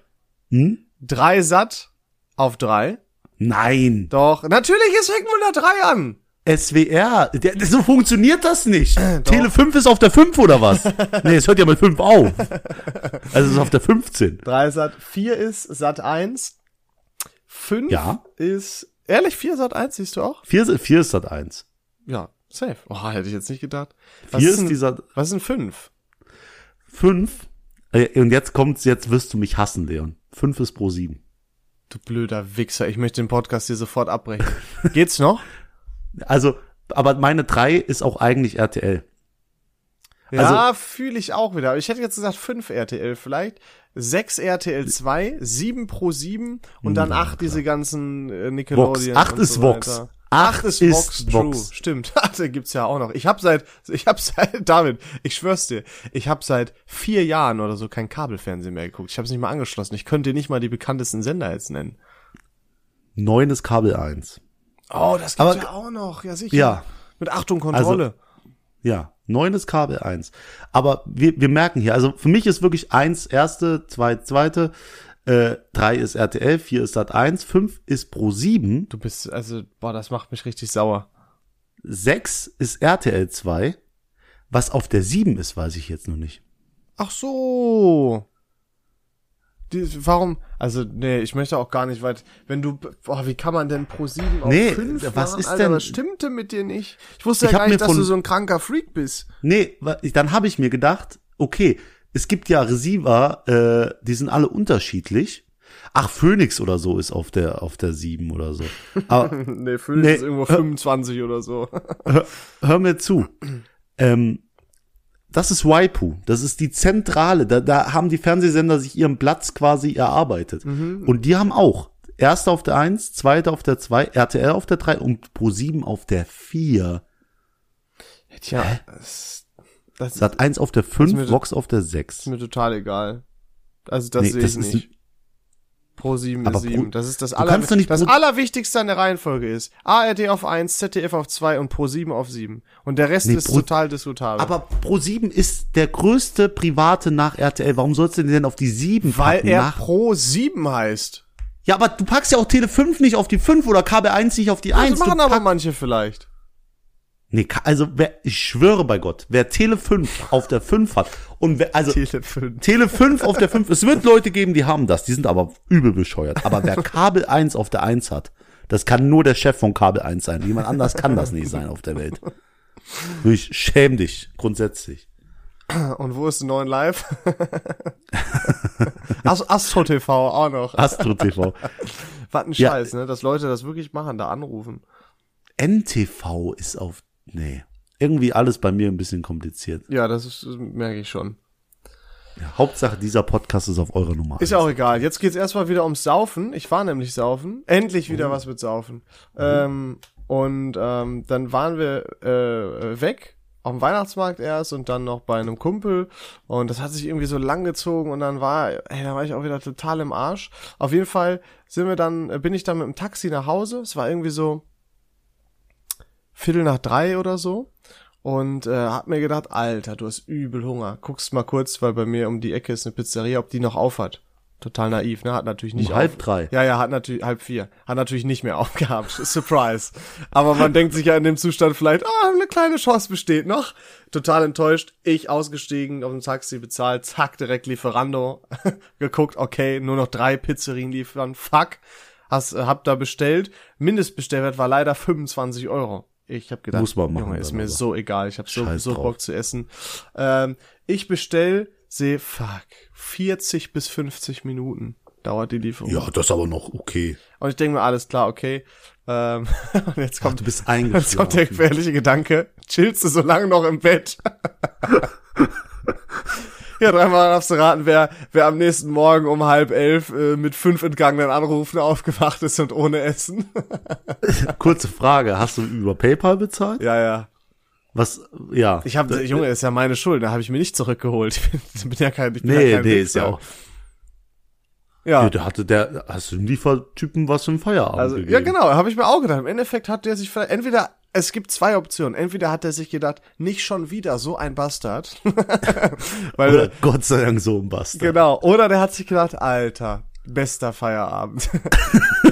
Hm? Drei Satt auf drei. Nein. Doch, natürlich ist fängt wohl der drei an. SWR, der, so funktioniert das nicht. Tele 5 ist auf der 5 oder was? nee, es hört ja mit 5 auf. Also es ist auf der 15. Drei Satt, vier ist Satt eins. Fünf Ja. ist, ehrlich, vier Satt eins, siehst du auch? 4, 4 ist das 1. Ja, safe. Oh, hätte ich jetzt nicht gedacht. Was 4 ist, denn, dieser was denn fünf? 5. Äh, Und jetzt kommt's, jetzt wirst du mich hassen, Leon. 5 ist pro 7. Du blöder Wichser, ich möchte den Podcast hier sofort abbrechen. Geht's noch? Also, aber meine 3 ist auch eigentlich RTL. Ja, fühle ich auch wieder. Ich hätte jetzt gesagt 5 RTL vielleicht. 6 RTL 2, 7 Pro 7 und dann 8 diese ganzen äh, Vox. Nickelodeon. 8 und ist so Vox. weiter. 8 8 ist ist Vox, Vox. True. Stimmt. da gibt's ja auch noch. Ich hab seit, ich hab seit, David, ich schwör's dir, ich hab seit vier Jahren oder so kein Kabelfernsehen mehr geguckt. Ich hab's nicht mal angeschlossen. Ich könnte dir nicht mal die bekanntesten Sender jetzt nennen. 9 ist Kabel 1. Oh, das gibt's Aber- ja auch noch. Ja, sicher. Ja. Mit Achtung, Kontrolle. Ja, 9 ist Kabel 1. Aber wir, wir merken hier, also für mich ist wirklich 1 erste, 2 zweite, äh, 3 ist RTL, 4 ist Sat 1, 5 ist Pro 7, du bist, also, boah, das macht mich richtig sauer. 6 ist RTL 2. Was auf der 7 ist, weiß ich jetzt noch nicht. Ach so. Die, warum? Also, nee, ich möchte auch gar nicht weit. Wenn du, boah, wie kann man denn pro 7 auf Nee, 5 was machen, ist Alter, denn- Was stimmte mit dir nicht? Ich wusste ja gar nicht, dass von- du so ein kranker Freak bist. Nee, dann habe ich mir gedacht, okay, es gibt ja Receiver, äh, die sind alle unterschiedlich. Ach, Phoenix oder so ist auf der auf der 7 oder so. Aber nee, Phoenix Nee, ist irgendwo hör- 25 oder so. hör, hör mir zu. Ähm, das ist Waipu. Das ist die Zentrale. Da, da haben die Fernsehsender sich ihren Platz quasi erarbeitet. Und die haben auch erste auf der 1, zweite auf der 2, RTL auf der 3 und Pro7 auf der 4. Tja, das, das Sat 1 auf der mir 5, to- Vox auf der ist 6. mir total egal. Also, das Nee, sehe das ich ist nicht. Pro 7 Aber ist 7. Pro- Das ist das, aller, das Pro- Allerwichtigste an der Reihenfolge ist. ARD auf 1, ZDF auf 2 und Pro 7 auf 7. Und der Rest Nee, ist Pro- total diskutabel. Aber Pro7 ist der größte private nach RTL. Warum sollst du den denn auf die 7 Weil packen? er nach Pro 7 heißt. ja, aber du packst ja auch Tele 5 nicht auf die 5 oder KB 1 nicht auf die 1. Das machen aber manche vielleicht. Nee, also wer, ich schwöre bei Gott, wer Tele 5 auf der 5 hat und wer, also Tele 5. Tele 5 auf der 5, es wird Leute geben, die haben das, die sind aber übel bescheuert. Aber wer Kabel 1 auf der 1 hat, das kann nur der Chef von Kabel 1 sein. Jemand anders kann das nicht sein auf der Welt. Ich schäm dich, grundsätzlich. Und wo ist 9 Live? Ast Astro TV auch noch. Astro TV. Was ein Ja. Scheiß, ne? Dass Leute das wirklich machen, da anrufen. NTV ist auf, nee. Irgendwie alles bei mir ein bisschen kompliziert. Ja, das, ist, das merke ich schon. Ja, Hauptsache dieser Podcast ist auf eurer Nummer. Ist ja auch egal. Jetzt geht's erstmal wieder ums Saufen. Ich war nämlich saufen. Endlich wieder was mit Saufen. Ähm, und ähm, dann waren wir äh, weg auf dem Weihnachtsmarkt erst und dann noch bei einem Kumpel und das hat sich irgendwie so lang gezogen und dann war, ey, da war ich auch wieder total im Arsch. Auf jeden Fall sind wir dann, äh, bin ich dann mit dem Taxi nach Hause. Es war irgendwie so Viertel nach drei oder so und äh, hab mir gedacht, Alter, du hast übel Hunger. Guckst mal kurz, weil bei mir um die Ecke ist eine Pizzeria, ob die noch auf hat. Total naiv, ne? Hat natürlich nicht Um halb auf. drei. Ja, ja, hat natürlich halb vier. Hat natürlich nicht mehr aufgehabt. Surprise. Aber man denkt sich ja in dem Zustand vielleicht, ah, eine kleine Chance besteht noch. Total enttäuscht. Ich ausgestiegen, auf dem Taxi bezahlt, zack, direkt Lieferando. Geguckt, okay, nur noch drei Pizzerien liefern. Fuck. Hast, äh, hab da bestellt. Mindestbestellwert war leider 25 Euro. Ich hab gedacht, Muss man machen Junge, ist mir aber. so egal. Ich hab so, Scheiß so drauf. Bock zu essen. Ähm, ich bestell, sehe, fuck, 40 bis 50 Minuten dauert die Lieferung. Ja, das ist aber noch okay. Und ich denke mir, alles klar, okay. Ähm, und jetzt Ach, kommt, du bist jetzt kommt der gefährliche Gedanke. Chillst du so lange noch im Bett? ja, dreimal darfst du raten, wer, wer am nächsten Morgen um halb elf äh, mit fünf entgangenen Anrufen aufgewacht ist und ohne Essen. Kurze Frage, hast du über PayPal bezahlt? ja, ja. Was, ja. Ich habe, Junge, ist ja meine Schuld, da habe ich mir nicht zurückgeholt. Ich bin, bin ja kein, ich bin nee, ja kein nee, ist ja Wichser. auch. Ja, Ja, da hatte der, hast du dem Liefertypen was einen Feierabend Also, gegeben? ja, genau, habe ich mir auch gedacht. Im Endeffekt hat der sich, entweder, es gibt zwei Optionen. Entweder hat er sich gedacht, nicht schon wieder so ein Bastard. Weil, Oder Gott sei Dank so ein Bastard. genau. Oder der hat sich gedacht, Alter, bester Feierabend.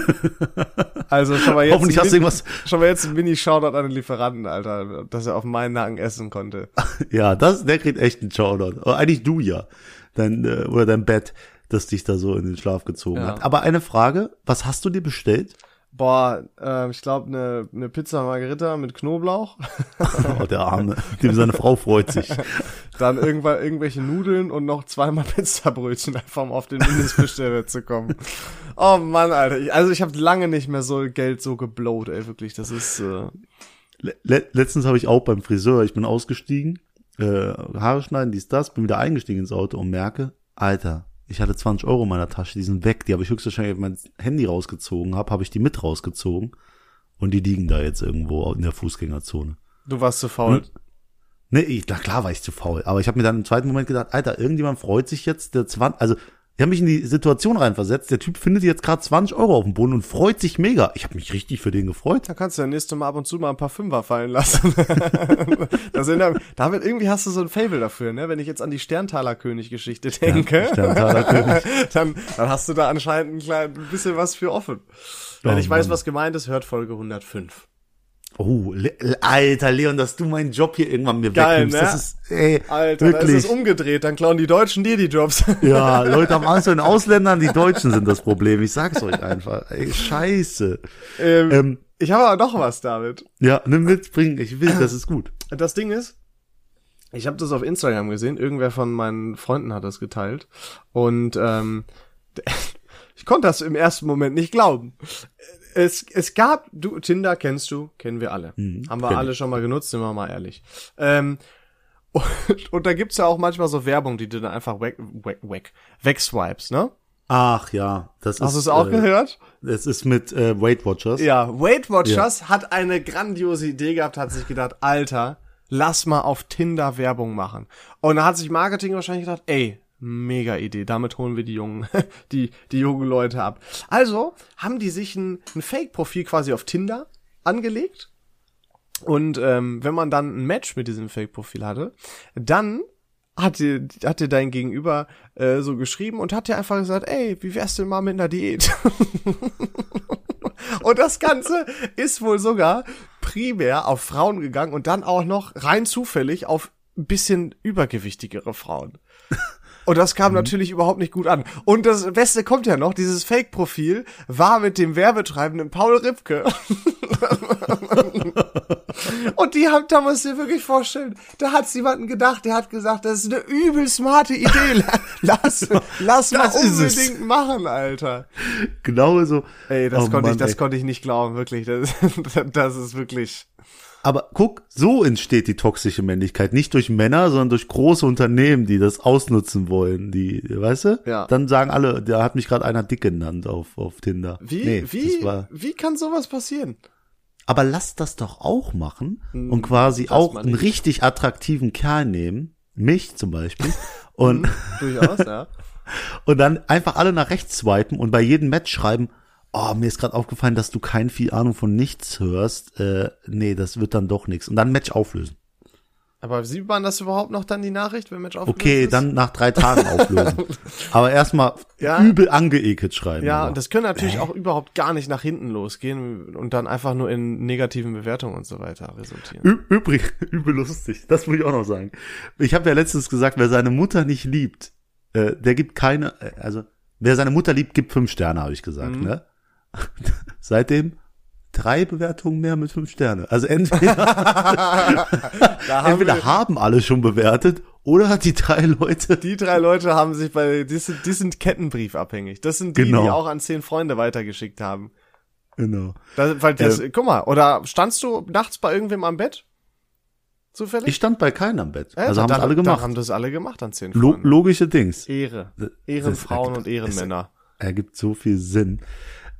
also schon mal jetzt, Hoffentlich hast du irgendwas, schon mal jetzt ein Mini-Shoutout an den Lieferanten, Alter, dass er auf meinen Nacken essen konnte. ja, das, der kriegt echt einen Shoutout. Aber Eigentlich du ja. Dein, äh, oder dein Bett, das dich da so in den Schlaf gezogen Ja. hat. Aber eine Frage, was hast du dir bestellt? Boah, äh, ich glaube, eine ne Pizza Margherita mit Knoblauch. Oh, der Arme, dem seine Frau freut sich. Dann irgendwann irgendwelche Nudeln und noch zweimal Pizzabrötchen, einfach um auf den Mindestbestellwert zu kommen. Oh Mann, Alter. Ich, also ich habe lange nicht mehr so Geld so geblowt, ey, wirklich. Das ist, äh, Le le letztens habe ich auch beim Friseur, ich bin ausgestiegen, äh, Haare schneiden, dies, das, bin wieder eingestiegen ins Auto und merke, Alter, ich hatte 20 Euro in meiner Tasche, die sind weg, die habe ich höchstwahrscheinlich mein Handy rausgezogen, habe habe ich die mit rausgezogen und die liegen da jetzt irgendwo in der Fußgängerzone. Du warst zu faul. Und, nee, ich, na klar war ich zu faul, aber ich habe mir dann im zweiten Moment gedacht, Alter, irgendjemand freut sich jetzt, der 20, also ich habe mich in die Situation reinversetzt. Der Typ findet jetzt gerade 20 Euro auf dem Boden und freut sich mega. Ich habe mich richtig für den gefreut. Da kannst du ja nächstes Mal ab und zu mal ein paar Fünfer fallen lassen. das in der, damit irgendwie hast du so ein Fable dafür, ne? Wenn ich jetzt an die Sterntaler König-Geschichte denke, ja, König. dann, dann hast du da anscheinend ein, klein, ein bisschen was für offen. Wenn oh, ich weiß, was gemeint ist, hört Folge 105. Oh, Le Alter, Leon, dass du meinen Job hier irgendwann mir Geil, wegnimmst. Ne? Das ist, ey, Alter, wirklich. da ist umgedreht, dann klauen die Deutschen dir die Jobs. Ja, Leute haben Angst vor den Ausländern, die Deutschen sind das Problem. Ich sag's euch einfach. Ey, scheiße. Ähm, ähm, ich habe aber noch was, David. Ja, nimm mit, bring, ich will, das ist gut. Das Ding ist, ich habe das auf Instagram gesehen, irgendwer von meinen Freunden hat das geteilt und ähm, ich konnte das im ersten Moment nicht glauben es, es gab, du, Tinder kennst du, kennen wir alle. Mhm, Haben wir alle schon mal genutzt, sind wir mal ehrlich. Ähm, und, und da gibt's ja auch manchmal so Werbung, die du dann einfach weg, weg, weg, wegswipes, ne? Ach ja, das Hast ist. Hast du es auch äh, gehört? Es ist mit äh, Weight Watchers. Ja, Weight Watchers ja. hat eine grandiose Idee gehabt, hat sich gedacht, Alter, lass mal auf Tinder Werbung machen. Und da hat sich Marketing wahrscheinlich gedacht, ey, Mega Idee. Damit holen wir die jungen, die, die jungen Leute ab. Also haben die sich ein, ein Fake-Profil quasi auf Tinder angelegt. Und ähm, wenn man dann ein Match mit diesem Fake-Profil hatte, dann hat dir, hat dir dein Gegenüber äh, so geschrieben und hat dir einfach gesagt, ey, wie wär's denn mal mit einer Diät? und das Ganze ist wohl sogar primär auf Frauen gegangen und dann auch noch rein zufällig auf ein bisschen übergewichtigere Frauen. Und das kam mhm. natürlich überhaupt nicht gut an. Und das Beste kommt ja noch, dieses Fake-Profil war mit dem Werbetreibenden Paul Ripke. und die haben, da musst du dir wirklich vorstellen, da hat's jemanden gedacht, der hat gesagt, das ist eine übel smarte Idee. Lass, lass mal unbedingt machen, Alter. Genau so. Ey, das oh konnte Mann, ich, das ey. konnte ich nicht glauben, wirklich. Das, das ist wirklich. Aber guck, so entsteht die toxische Männlichkeit. Nicht durch Männer, sondern durch große Unternehmen, die das ausnutzen wollen. Die, weißt du? Ja. Dann sagen alle, da hat mich gerade einer dick genannt auf, auf Tinder. Wie, nee, wie, wie kann sowas passieren? Aber lass das doch auch machen hm, und quasi auch einen richtig attraktiven Kerl nehmen. Mich zum Beispiel. und, hm, durchaus, ja. und dann einfach alle nach rechts swipen und bei jedem Match schreiben, oh, mir ist gerade aufgefallen, dass du kein viel Ahnung von nichts hörst. Äh, nee, das wird dann doch nichts. Und dann Match auflösen. Aber sieht man das überhaupt noch dann die Nachricht, wenn Match auflöst? Okay, ist? dann nach drei Tagen auflösen. Aber erstmal ja. übel angeekelt schreiben. Ja, und das können natürlich äh? auch überhaupt gar nicht nach hinten losgehen und dann einfach nur in negativen Bewertungen und so weiter resultieren. Ü übrig, übel lustig. Das muss ich auch noch sagen. Ich habe ja letztens gesagt, wer seine Mutter nicht liebt, äh, der gibt keine, äh, also wer seine Mutter liebt, gibt fünf Sterne, habe ich gesagt, mhm. ne? Seitdem drei Bewertungen mehr mit fünf Sterne. Also entweder, haben, entweder haben alle schon bewertet oder die drei Leute. Die drei Leute haben sich bei, die sind, die sind Kettenbriefabhängig. Das sind die, genau. die auch an zehn Freunde weitergeschickt haben. Genau. Das, weil das, äh, guck mal, oder standst du nachts bei irgendwem am Bett? Zufällig? Ich stand bei keinem am Bett. Also, also haben das alle gemacht. haben das alle gemacht an zehn Freunde. Lo logische Dings. Ehre. Ehrenfrauen und Ehrenmänner. Ergibt so viel Sinn.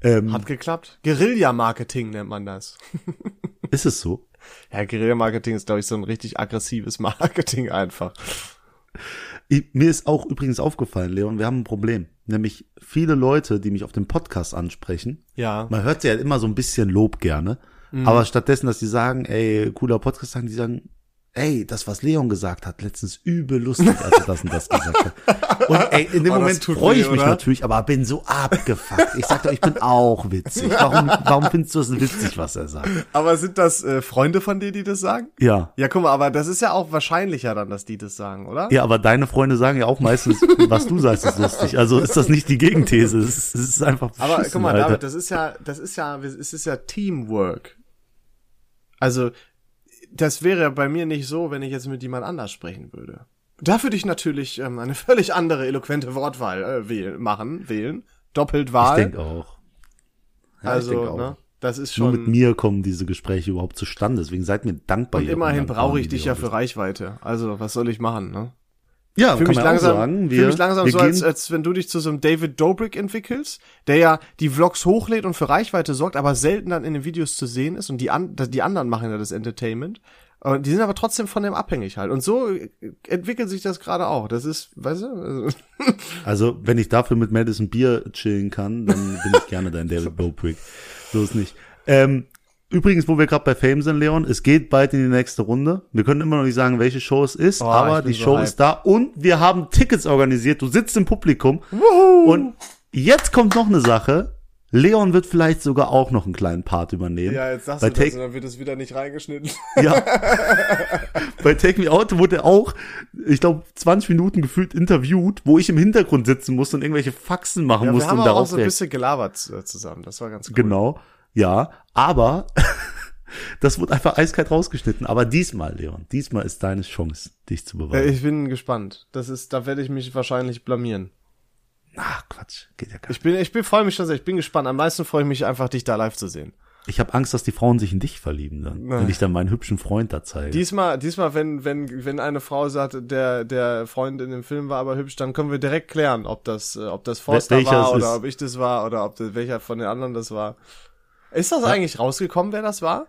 Ähm, Hat geklappt. Guerilla-Marketing nennt man das. ist es so? Ja, Guerilla-Marketing ist, glaube ich, so ein richtig aggressives Marketing einfach. Mir ist auch übrigens aufgefallen, Leon, wir haben ein Problem. Nämlich viele Leute, die mich auf dem Podcast ansprechen. Ja. Man hört ja immer so ein bisschen Lob gerne. Mhm. Aber stattdessen, dass die sagen, ey, cooler Podcast, sagen die sagen, ey, das, was Leon gesagt hat, letztens übel lustig, als er das und das gesagt hat. Und ey, in dem oh, Moment freue ich mich oder? natürlich, aber bin so abgefuckt. Ich sag doch, ich bin auch witzig. Warum, warum findest du es witzig, was er sagt? Aber sind das äh, Freunde von dir, die das sagen? Ja. Ja, guck mal, aber das ist ja auch wahrscheinlicher dann, dass die das sagen, oder? Ja, aber deine Freunde sagen ja auch meistens, was du sagst, ist lustig. Also ist das nicht die Gegenthese. Es ist, es ist einfach Aber guck mal, David, das ist ja, das ist ja, es ist ja Teamwork. Also das wäre bei mir nicht so, wenn ich jetzt mit jemand anders sprechen würde. Da würde ich natürlich ähm, eine völlig andere eloquente Wortwahl äh, wählen, machen, wählen. Doppelt Wahl. Ich denke auch. Ja, also, ich denk auch. ne? Das ist Nur schon. mit mir kommen diese Gespräche überhaupt zustande. Deswegen seid mir dankbar. und immerhin brauche ich dich ja für Reichweite. Also, was soll ich machen, ne? Ja, kann mich langsam, sagen. Wir, mich langsam so, als, als wenn du dich zu so einem David Dobrik entwickelst, der ja die Vlogs hochlädt und für Reichweite sorgt, aber selten dann in den Videos zu sehen ist und die, an, die anderen machen ja das Entertainment. Und die sind aber trotzdem von dem abhängig halt. Und so äh, entwickelt sich das gerade auch. Das ist, weißt du? Also, also, wenn ich dafür mit Madison Bier chillen kann, dann bin ich gerne dein David Bobrick. So ist nicht. Ähm, übrigens, wo wir gerade bei Fame sind, Leon, es geht bald in die nächste Runde. Wir können immer noch nicht sagen, welche Show es ist, Oh, aber die so Show hyped. ist da und wir haben Tickets organisiert. Du sitzt im Publikum und jetzt kommt noch eine Sache. Leon wird vielleicht sogar auch noch einen kleinen Part übernehmen. jetzt sagst Bei Take- dann wird es wieder nicht reingeschnitten. Ja. Bei Take Me Out wurde er auch, ich glaube, 20 Minuten gefühlt interviewt, wo ich im Hintergrund sitzen musste und irgendwelche Faxen machen Ja, wir musste, haben um aber auch so ein bisschen gelabert äh, zusammen. Das war ganz cool. Genau, ja, aber das wurde einfach eiskalt rausgeschnitten. Aber diesmal, Leon, diesmal ist deine Chance, dich zu Äh, beweisen. Ich bin gespannt. Das ist, da werde ich mich wahrscheinlich blamieren. Ach, Quatsch, geht ja gar nicht. Ich bin, ich bin, freue mich schon sehr. Ich bin gespannt. Am meisten freue ich mich einfach, dich da live zu sehen. Ich habe Angst, dass die Frauen sich in dich verlieben dann, wenn ich dann meinen hübschen Freund da zeige. Diesmal, diesmal, wenn, wenn, wenn eine Frau sagt, der, der Freund in dem Film war aber hübsch, dann können wir direkt klären, ob das, äh, ob das Forster welcher war oder ist. ob ich das war oder ob das, welcher von den anderen das war. Ist das eigentlich rausgekommen, wer das war?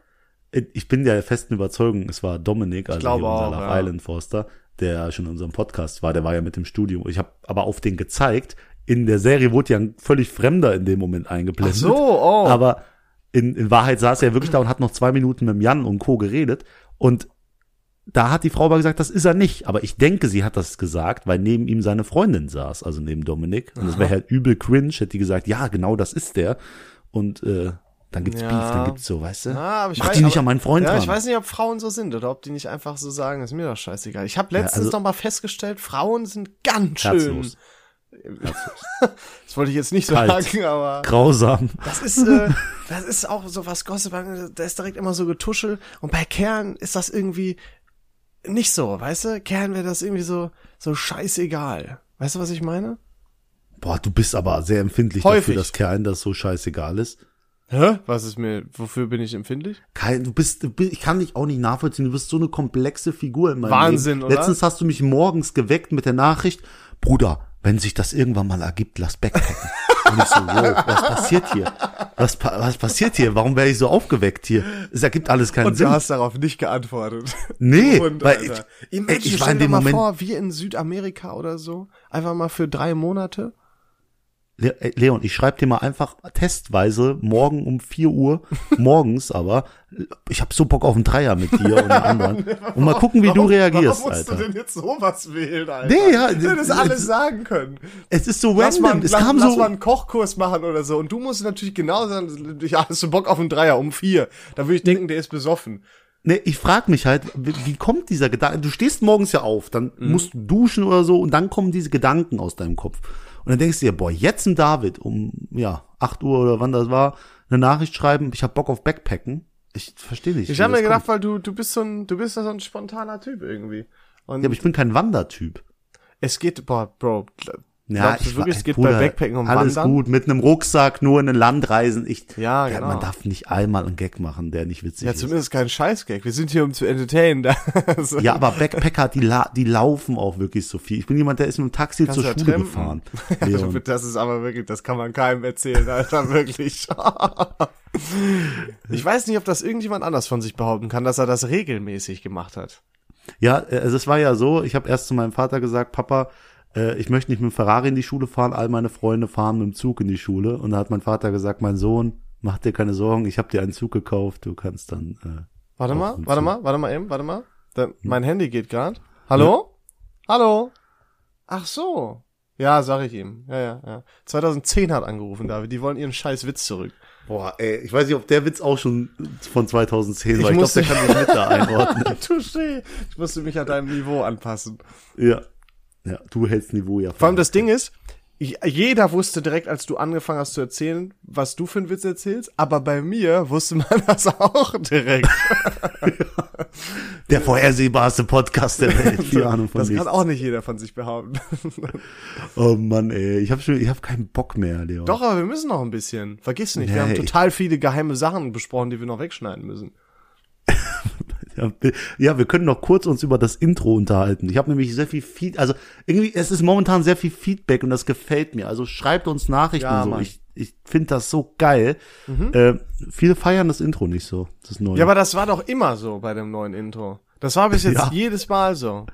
ich bin der festen Überzeugung, es war Dominik, also hier unser auch, ja. Island Forster, der schon in unserem Podcast war, der war ja mit dem Studio. Ich habe aber auf den gezeigt. In der Serie wurde ja ein völlig Fremder in dem Moment eingeblendet. Ach so, oh. Aber in, in Wahrheit saß er wirklich da und hat noch zwei Minuten mit Jan und Co. geredet. Und da hat die Frau aber gesagt, das ist er nicht. Aber ich denke, sie hat das gesagt, weil neben ihm seine Freundin saß, also neben Dominik. Und das wäre halt übel cringe, hätte die gesagt, ja, genau das ist der. Und äh, dann gibt's Ja. Beef, dann gibt's so, weißt du? Ja, aber ich Mach weiß- die nicht aber- an meinen Freund Ja, ran. ich weiß nicht, ob Frauen so sind oder ob die nicht einfach so sagen, ist mir doch scheißegal. Ich habe letztens also- noch mal festgestellt, Frauen sind ganz schön. Herzlos. Das wollte ich jetzt nicht Kalt. sagen, aber Grausam. das ist, äh, das ist auch so was Gossip, da ist direkt immer so getuschelt und bei Kerlen ist das irgendwie nicht so, weißt du? Kerlen wäre das irgendwie so, so scheißegal. Weißt du, was ich meine? Boah, du bist aber sehr empfindlich Häufig. dafür, dass Kerlen das so scheißegal ist. Hä? Was ist mir, wofür bin ich empfindlich? Kein, du bist, du bist, ich kann dich auch nicht nachvollziehen. Du bist so eine komplexe Figur in meinem Wahnsinn, Leben. oder? Letztens hast du mich morgens geweckt mit der Nachricht, Bruder, wenn sich das irgendwann mal ergibt, lass backpacken. Und ich so, wow, was passiert hier? Was, was passiert hier? Warum werde ich so aufgeweckt hier? Es ergibt alles keinen Und Sinn. du hast darauf nicht geantwortet. nee, Und, weil Alter. ich, Imagine, ich war in dem mal Moment, vor, wir in Südamerika oder so, einfach mal für drei Monate. Äh, Leon, ich schreibe dir mal einfach testweise morgen um 4 Uhr, morgens aber, ich habe so Bock auf einen Dreier mit dir und den anderen. Und mal gucken, wie du Warum- reagierst, Warum musst Alter. du denn jetzt sowas wählen, Alter? Nee, ja, Du hättest das- alles sagen können. Es ist so Lass mal, random. Es lass, kam lass so. mal einen Kochkurs machen oder so. Und du musst natürlich genau sagen, ja, hast du Bock auf einen Dreier um vier? Da würde ich denken, der ist besoffen. Ne, ich frag mich halt, wie, wie kommt dieser Gedanke? Du stehst morgens ja auf, dann Mhm. musst du duschen oder so und dann kommen diese Gedanken aus deinem Kopf. Und dann denkst du dir, boah, jetzt ein David um ja 8 Uhr oder wann das war, eine Nachricht schreiben, ich hab Bock auf Backpacken. Ich verstehe nicht. Ich habe mir gedacht, kommt. weil du, du bist so ein, du bist so ein spontaner Typ irgendwie. Und ja, aber ich bin kein Wandertyp. es geht, boah, Bro, Ja, glaubst ich wirklich, war- es geht Bruder, bei Backpacken um Alles Wandern? gut, mit einem Rucksack nur in ein Land reisen. Ich, Ja, genau. Man darf nicht einmal einen Gag machen, der nicht witzig Ja, ist. zumindest kein Scheißgag. Wir sind hier, um zu entertainen. Also, Ja, aber Backpacker, die, la die laufen auch wirklich so viel. Ich bin jemand, der ist mit dem Taxi Kannst zur ja Schule trampen. gefahren. Also, Leon. das ist aber wirklich, das kann man keinem erzählen, Alter, wirklich. ich weiß nicht, ob das irgendjemand anders von sich behaupten kann, dass er das regelmäßig gemacht hat. Ja, äh, also es war ja so, ich habe erst zu meinem Vater gesagt, Papa, äh, ich möchte nicht mit dem Ferrari in die Schule fahren, all meine Freunde fahren mit dem Zug in die Schule. Und da hat mein Vater gesagt, mein Sohn, mach dir keine Sorgen, ich habe dir einen Zug gekauft, du kannst dann. Äh, Warte mal, warte zu. mal, warte mal eben, warte mal. Da, mein Handy geht gerade. Hallo? Hallo? Ach so. Ja, sag ich ihm. Ja, ja, ja. 2010 hat angerufen, David. Die wollen ihren scheiß Witz zurück. boah, ey, ich weiß nicht, ob der Witz auch schon von 2010 Ich war. Ich glaube, der kann sich mit da einordnen. Touché. Ich musste mich an deinem Niveau anpassen. ja. Ja, du hältst Niveau ja. Vor allem das Ding ist, jeder wusste direkt, als du angefangen hast zu erzählen, was du für einen Witz erzählst, aber bei mir wusste man das auch direkt. Der vorhersehbarste Podcast der Welt. Viel Ahnung von das nichts. kann auch nicht jeder von sich behaupten. Oh Mann, ey, ich habe schon, ich habe keinen Bock mehr, Leon. Doch, aber wir müssen noch ein bisschen. Vergiss nicht, wir Nee. haben total viele geheime Sachen besprochen, die wir noch wegschneiden müssen. Ja, wir- ja, wir können noch kurz uns über das Intro unterhalten. Ich habe nämlich sehr viel Feed, also irgendwie, es ist momentan sehr viel Feedback und das gefällt mir. Also schreibt uns Nachrichten Ja, so. Mann. Mhm. Ich, ich finde das so geil. Äh, viele feiern das Intro nicht so, das neue. Ja, aber das war doch immer so bei dem neuen Intro. Das war bis jetzt Ja. jedes Mal so.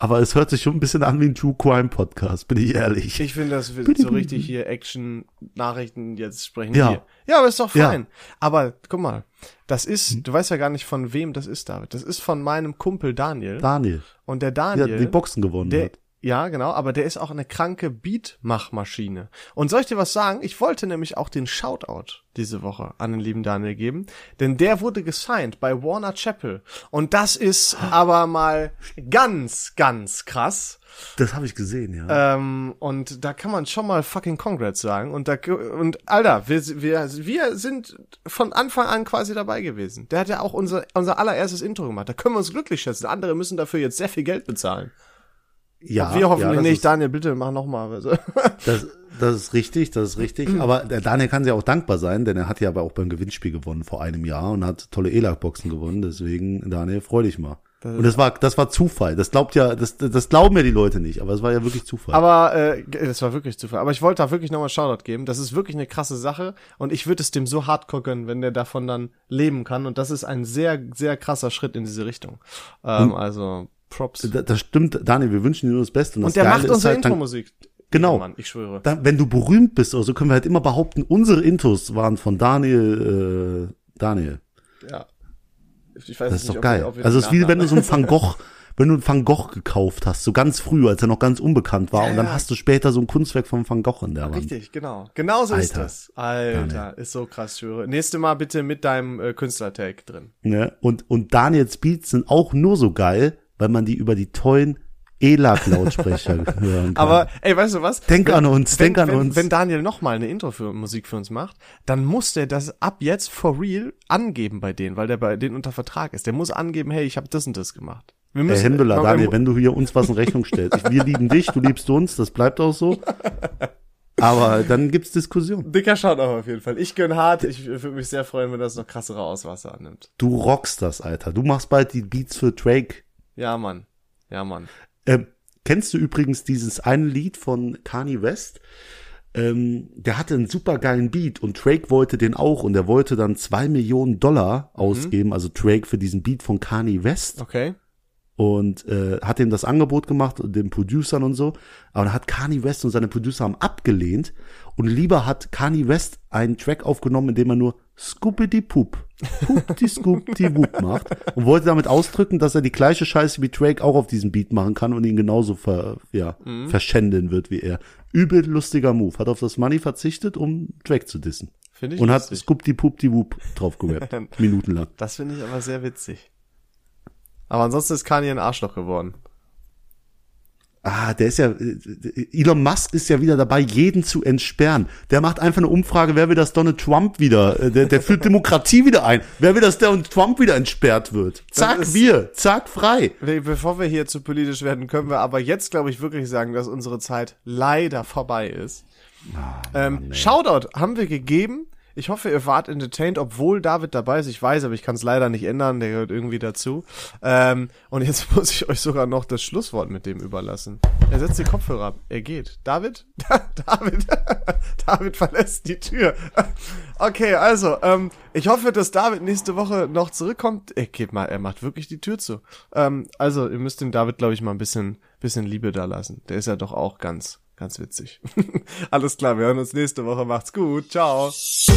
Aber es hört sich schon ein bisschen an wie ein True Crime Podcast, bin ich ehrlich. Ich finde, das wird so richtig hier Action-Nachrichten jetzt sprechen. Ja. Hier. Ja, aber ist doch Ja. fein. Aber guck mal, das ist, du weißt ja gar nicht von wem das ist, David. Das ist von meinem Kumpel Daniel. Daniel, Und der der Daniel. die Boxen gewonnen Der, hat. Ja, genau, aber der ist auch eine kranke Beatmachmaschine. Und soll ich dir was sagen? Ich wollte nämlich auch den Shoutout diese Woche an den lieben Daniel geben, denn der wurde gesigned bei Warner Chappell. Und das ist aber mal ganz, ganz krass. Das habe ich gesehen, ja. Ähm, und da kann man schon mal fucking Congrats sagen. Und da, und Alter, wir, wir, wir sind von Anfang an quasi dabei gewesen. Der hat ja auch unser, unser allererstes Intro gemacht. Da können wir uns glücklich schätzen. Andere müssen dafür jetzt sehr viel Geld bezahlen. Ja, wir hoffentlich ja, das nicht. Ist, Daniel, bitte mach nochmal. Also. das, das ist richtig, das ist richtig. Mhm. Aber der Daniel kann sich auch dankbar sein, denn er hat ja aber auch beim Gewinnspiel gewonnen vor einem Jahr und hat tolle ELAG-Boxen gewonnen. Deswegen, Daniel, freu dich mal. und das war, das war Zufall. Das glaubt ja, das, das glauben ja die Leute nicht, aber es war ja wirklich Zufall. Aber äh, das war wirklich Zufall. Aber ich wollte da wirklich nochmal Shoutout geben. Das ist wirklich eine krasse Sache. Und ich würde es dem so hardcore gönnen, wenn der davon dann leben kann. Und das ist ein sehr, sehr krasser Schritt in diese Richtung. Ähm, also Props. Da- das stimmt, Daniel, wir wünschen dir nur das Beste. Und, Und das der Geile macht unsere halt, Intro-Musik. Genau. Mann, ich schwöre. Dann, wenn du berühmt bist oder so, können wir halt immer behaupten, unsere Intros waren von Daniel, äh, Daniel. Ja. Ich weiß Das ist nicht, doch ob geil. wir- ob wir also den es ist wie wenn du so einen Van Gogh, wenn du einen Van Gogh gekauft hast, so ganz früh, als er noch ganz unbekannt war, und dann ja. hast du später so ein Kunstwerk von Van Gogh in der Wand. Richtig, genau. Genau so ist Alter. das. Alter, ist so krass, ich schwöre. Nächste Mal bitte mit deinem äh, Künstlertag drin. Ne? Und, und Daniels Beats sind auch nur so geil, weil man die über die tollen ELAG-Lautsprecher hören kann. Aber, ey, weißt du was? Denk an uns, wenn, denk an wenn, uns. Wenn Daniel nochmal eine Intro für Musik für uns macht, dann muss der das ab jetzt for real angeben bei denen, weil der bei denen unter Vertrag ist. Der muss angeben, hey, ich habe das und das gemacht. Wir Herr Hemdeler, man- Daniel, wenn du hier uns was in Rechnung stellst. Wir lieben dich, du liebst uns, das bleibt auch so. Aber dann gibt's Diskussion. Dicker Shoutout auf jeden Fall. Ich gönn hart. Ich würde mich sehr freuen, wenn das noch krassere Auswasser annimmt. Du rockst das, Alter. Du machst bald die Beats für Drake. Ja, Mann. Ja, Mann. Ähm, kennst du übrigens dieses eine Lied von Kanye West? Ähm, der hatte einen super geilen Beat und Drake wollte den auch und er wollte dann zwei Millionen Dollar ausgeben, also Drake für diesen Beat von Kanye West Okay. und äh, hat ihm das Angebot gemacht, den Producern und so. Aber dann hat Kanye West und seine Producer haben abgelehnt und lieber hat Kanye West einen Track aufgenommen, in dem er nur Scoopity Poop, Poopty Scoopty Whoop macht und wollte damit ausdrücken, dass er die gleiche Scheiße wie Drake auch auf diesem Beat machen kann und ihn genauso ver, ja, verschändeln wird wie er. Übel lustiger Move. Hat auf das Money verzichtet, um Drake zu dissen. Finde ich Und hat lustig. Scoopty Poopty Whoop drauf gerappt. minutenlang. Das finde ich aber sehr witzig. Aber ansonsten ist Kanye ein Arschloch geworden. Ah, der ist ja, äh, Elon Musk ist ja wieder dabei, jeden zu entsperren. Der macht einfach eine Umfrage, wer will, dass Donald Trump wieder, äh, der, der führt Demokratie wieder ein. Wer will, dass Donald Trump wieder entsperrt wird? Zack, ist- wir, zack, frei. Bevor wir hier zu politisch werden, können wir aber jetzt, glaube ich, wirklich sagen, dass unsere Zeit leider vorbei ist. ähm, Shoutout haben wir gegeben. Ich hoffe, ihr wart entertained, obwohl David dabei ist. Ich weiß, aber ich kann es leider nicht ändern. Der gehört irgendwie dazu. Ähm, und jetzt muss ich euch sogar noch das Schlusswort mit dem überlassen. Er setzt die Kopfhörer ab. Er geht. David? David? David verlässt die Tür. okay, also, ähm, ich hoffe, dass David nächste Woche noch zurückkommt. Er geht mal, er macht wirklich die Tür zu. Ähm, also, ihr müsst dem David, glaube ich, mal ein bisschen, bisschen Liebe da lassen. Der ist ja doch auch ganz, Ganz witzig. Alles klar, wir hören uns nächste Woche. Macht's gut. Ciao. Musik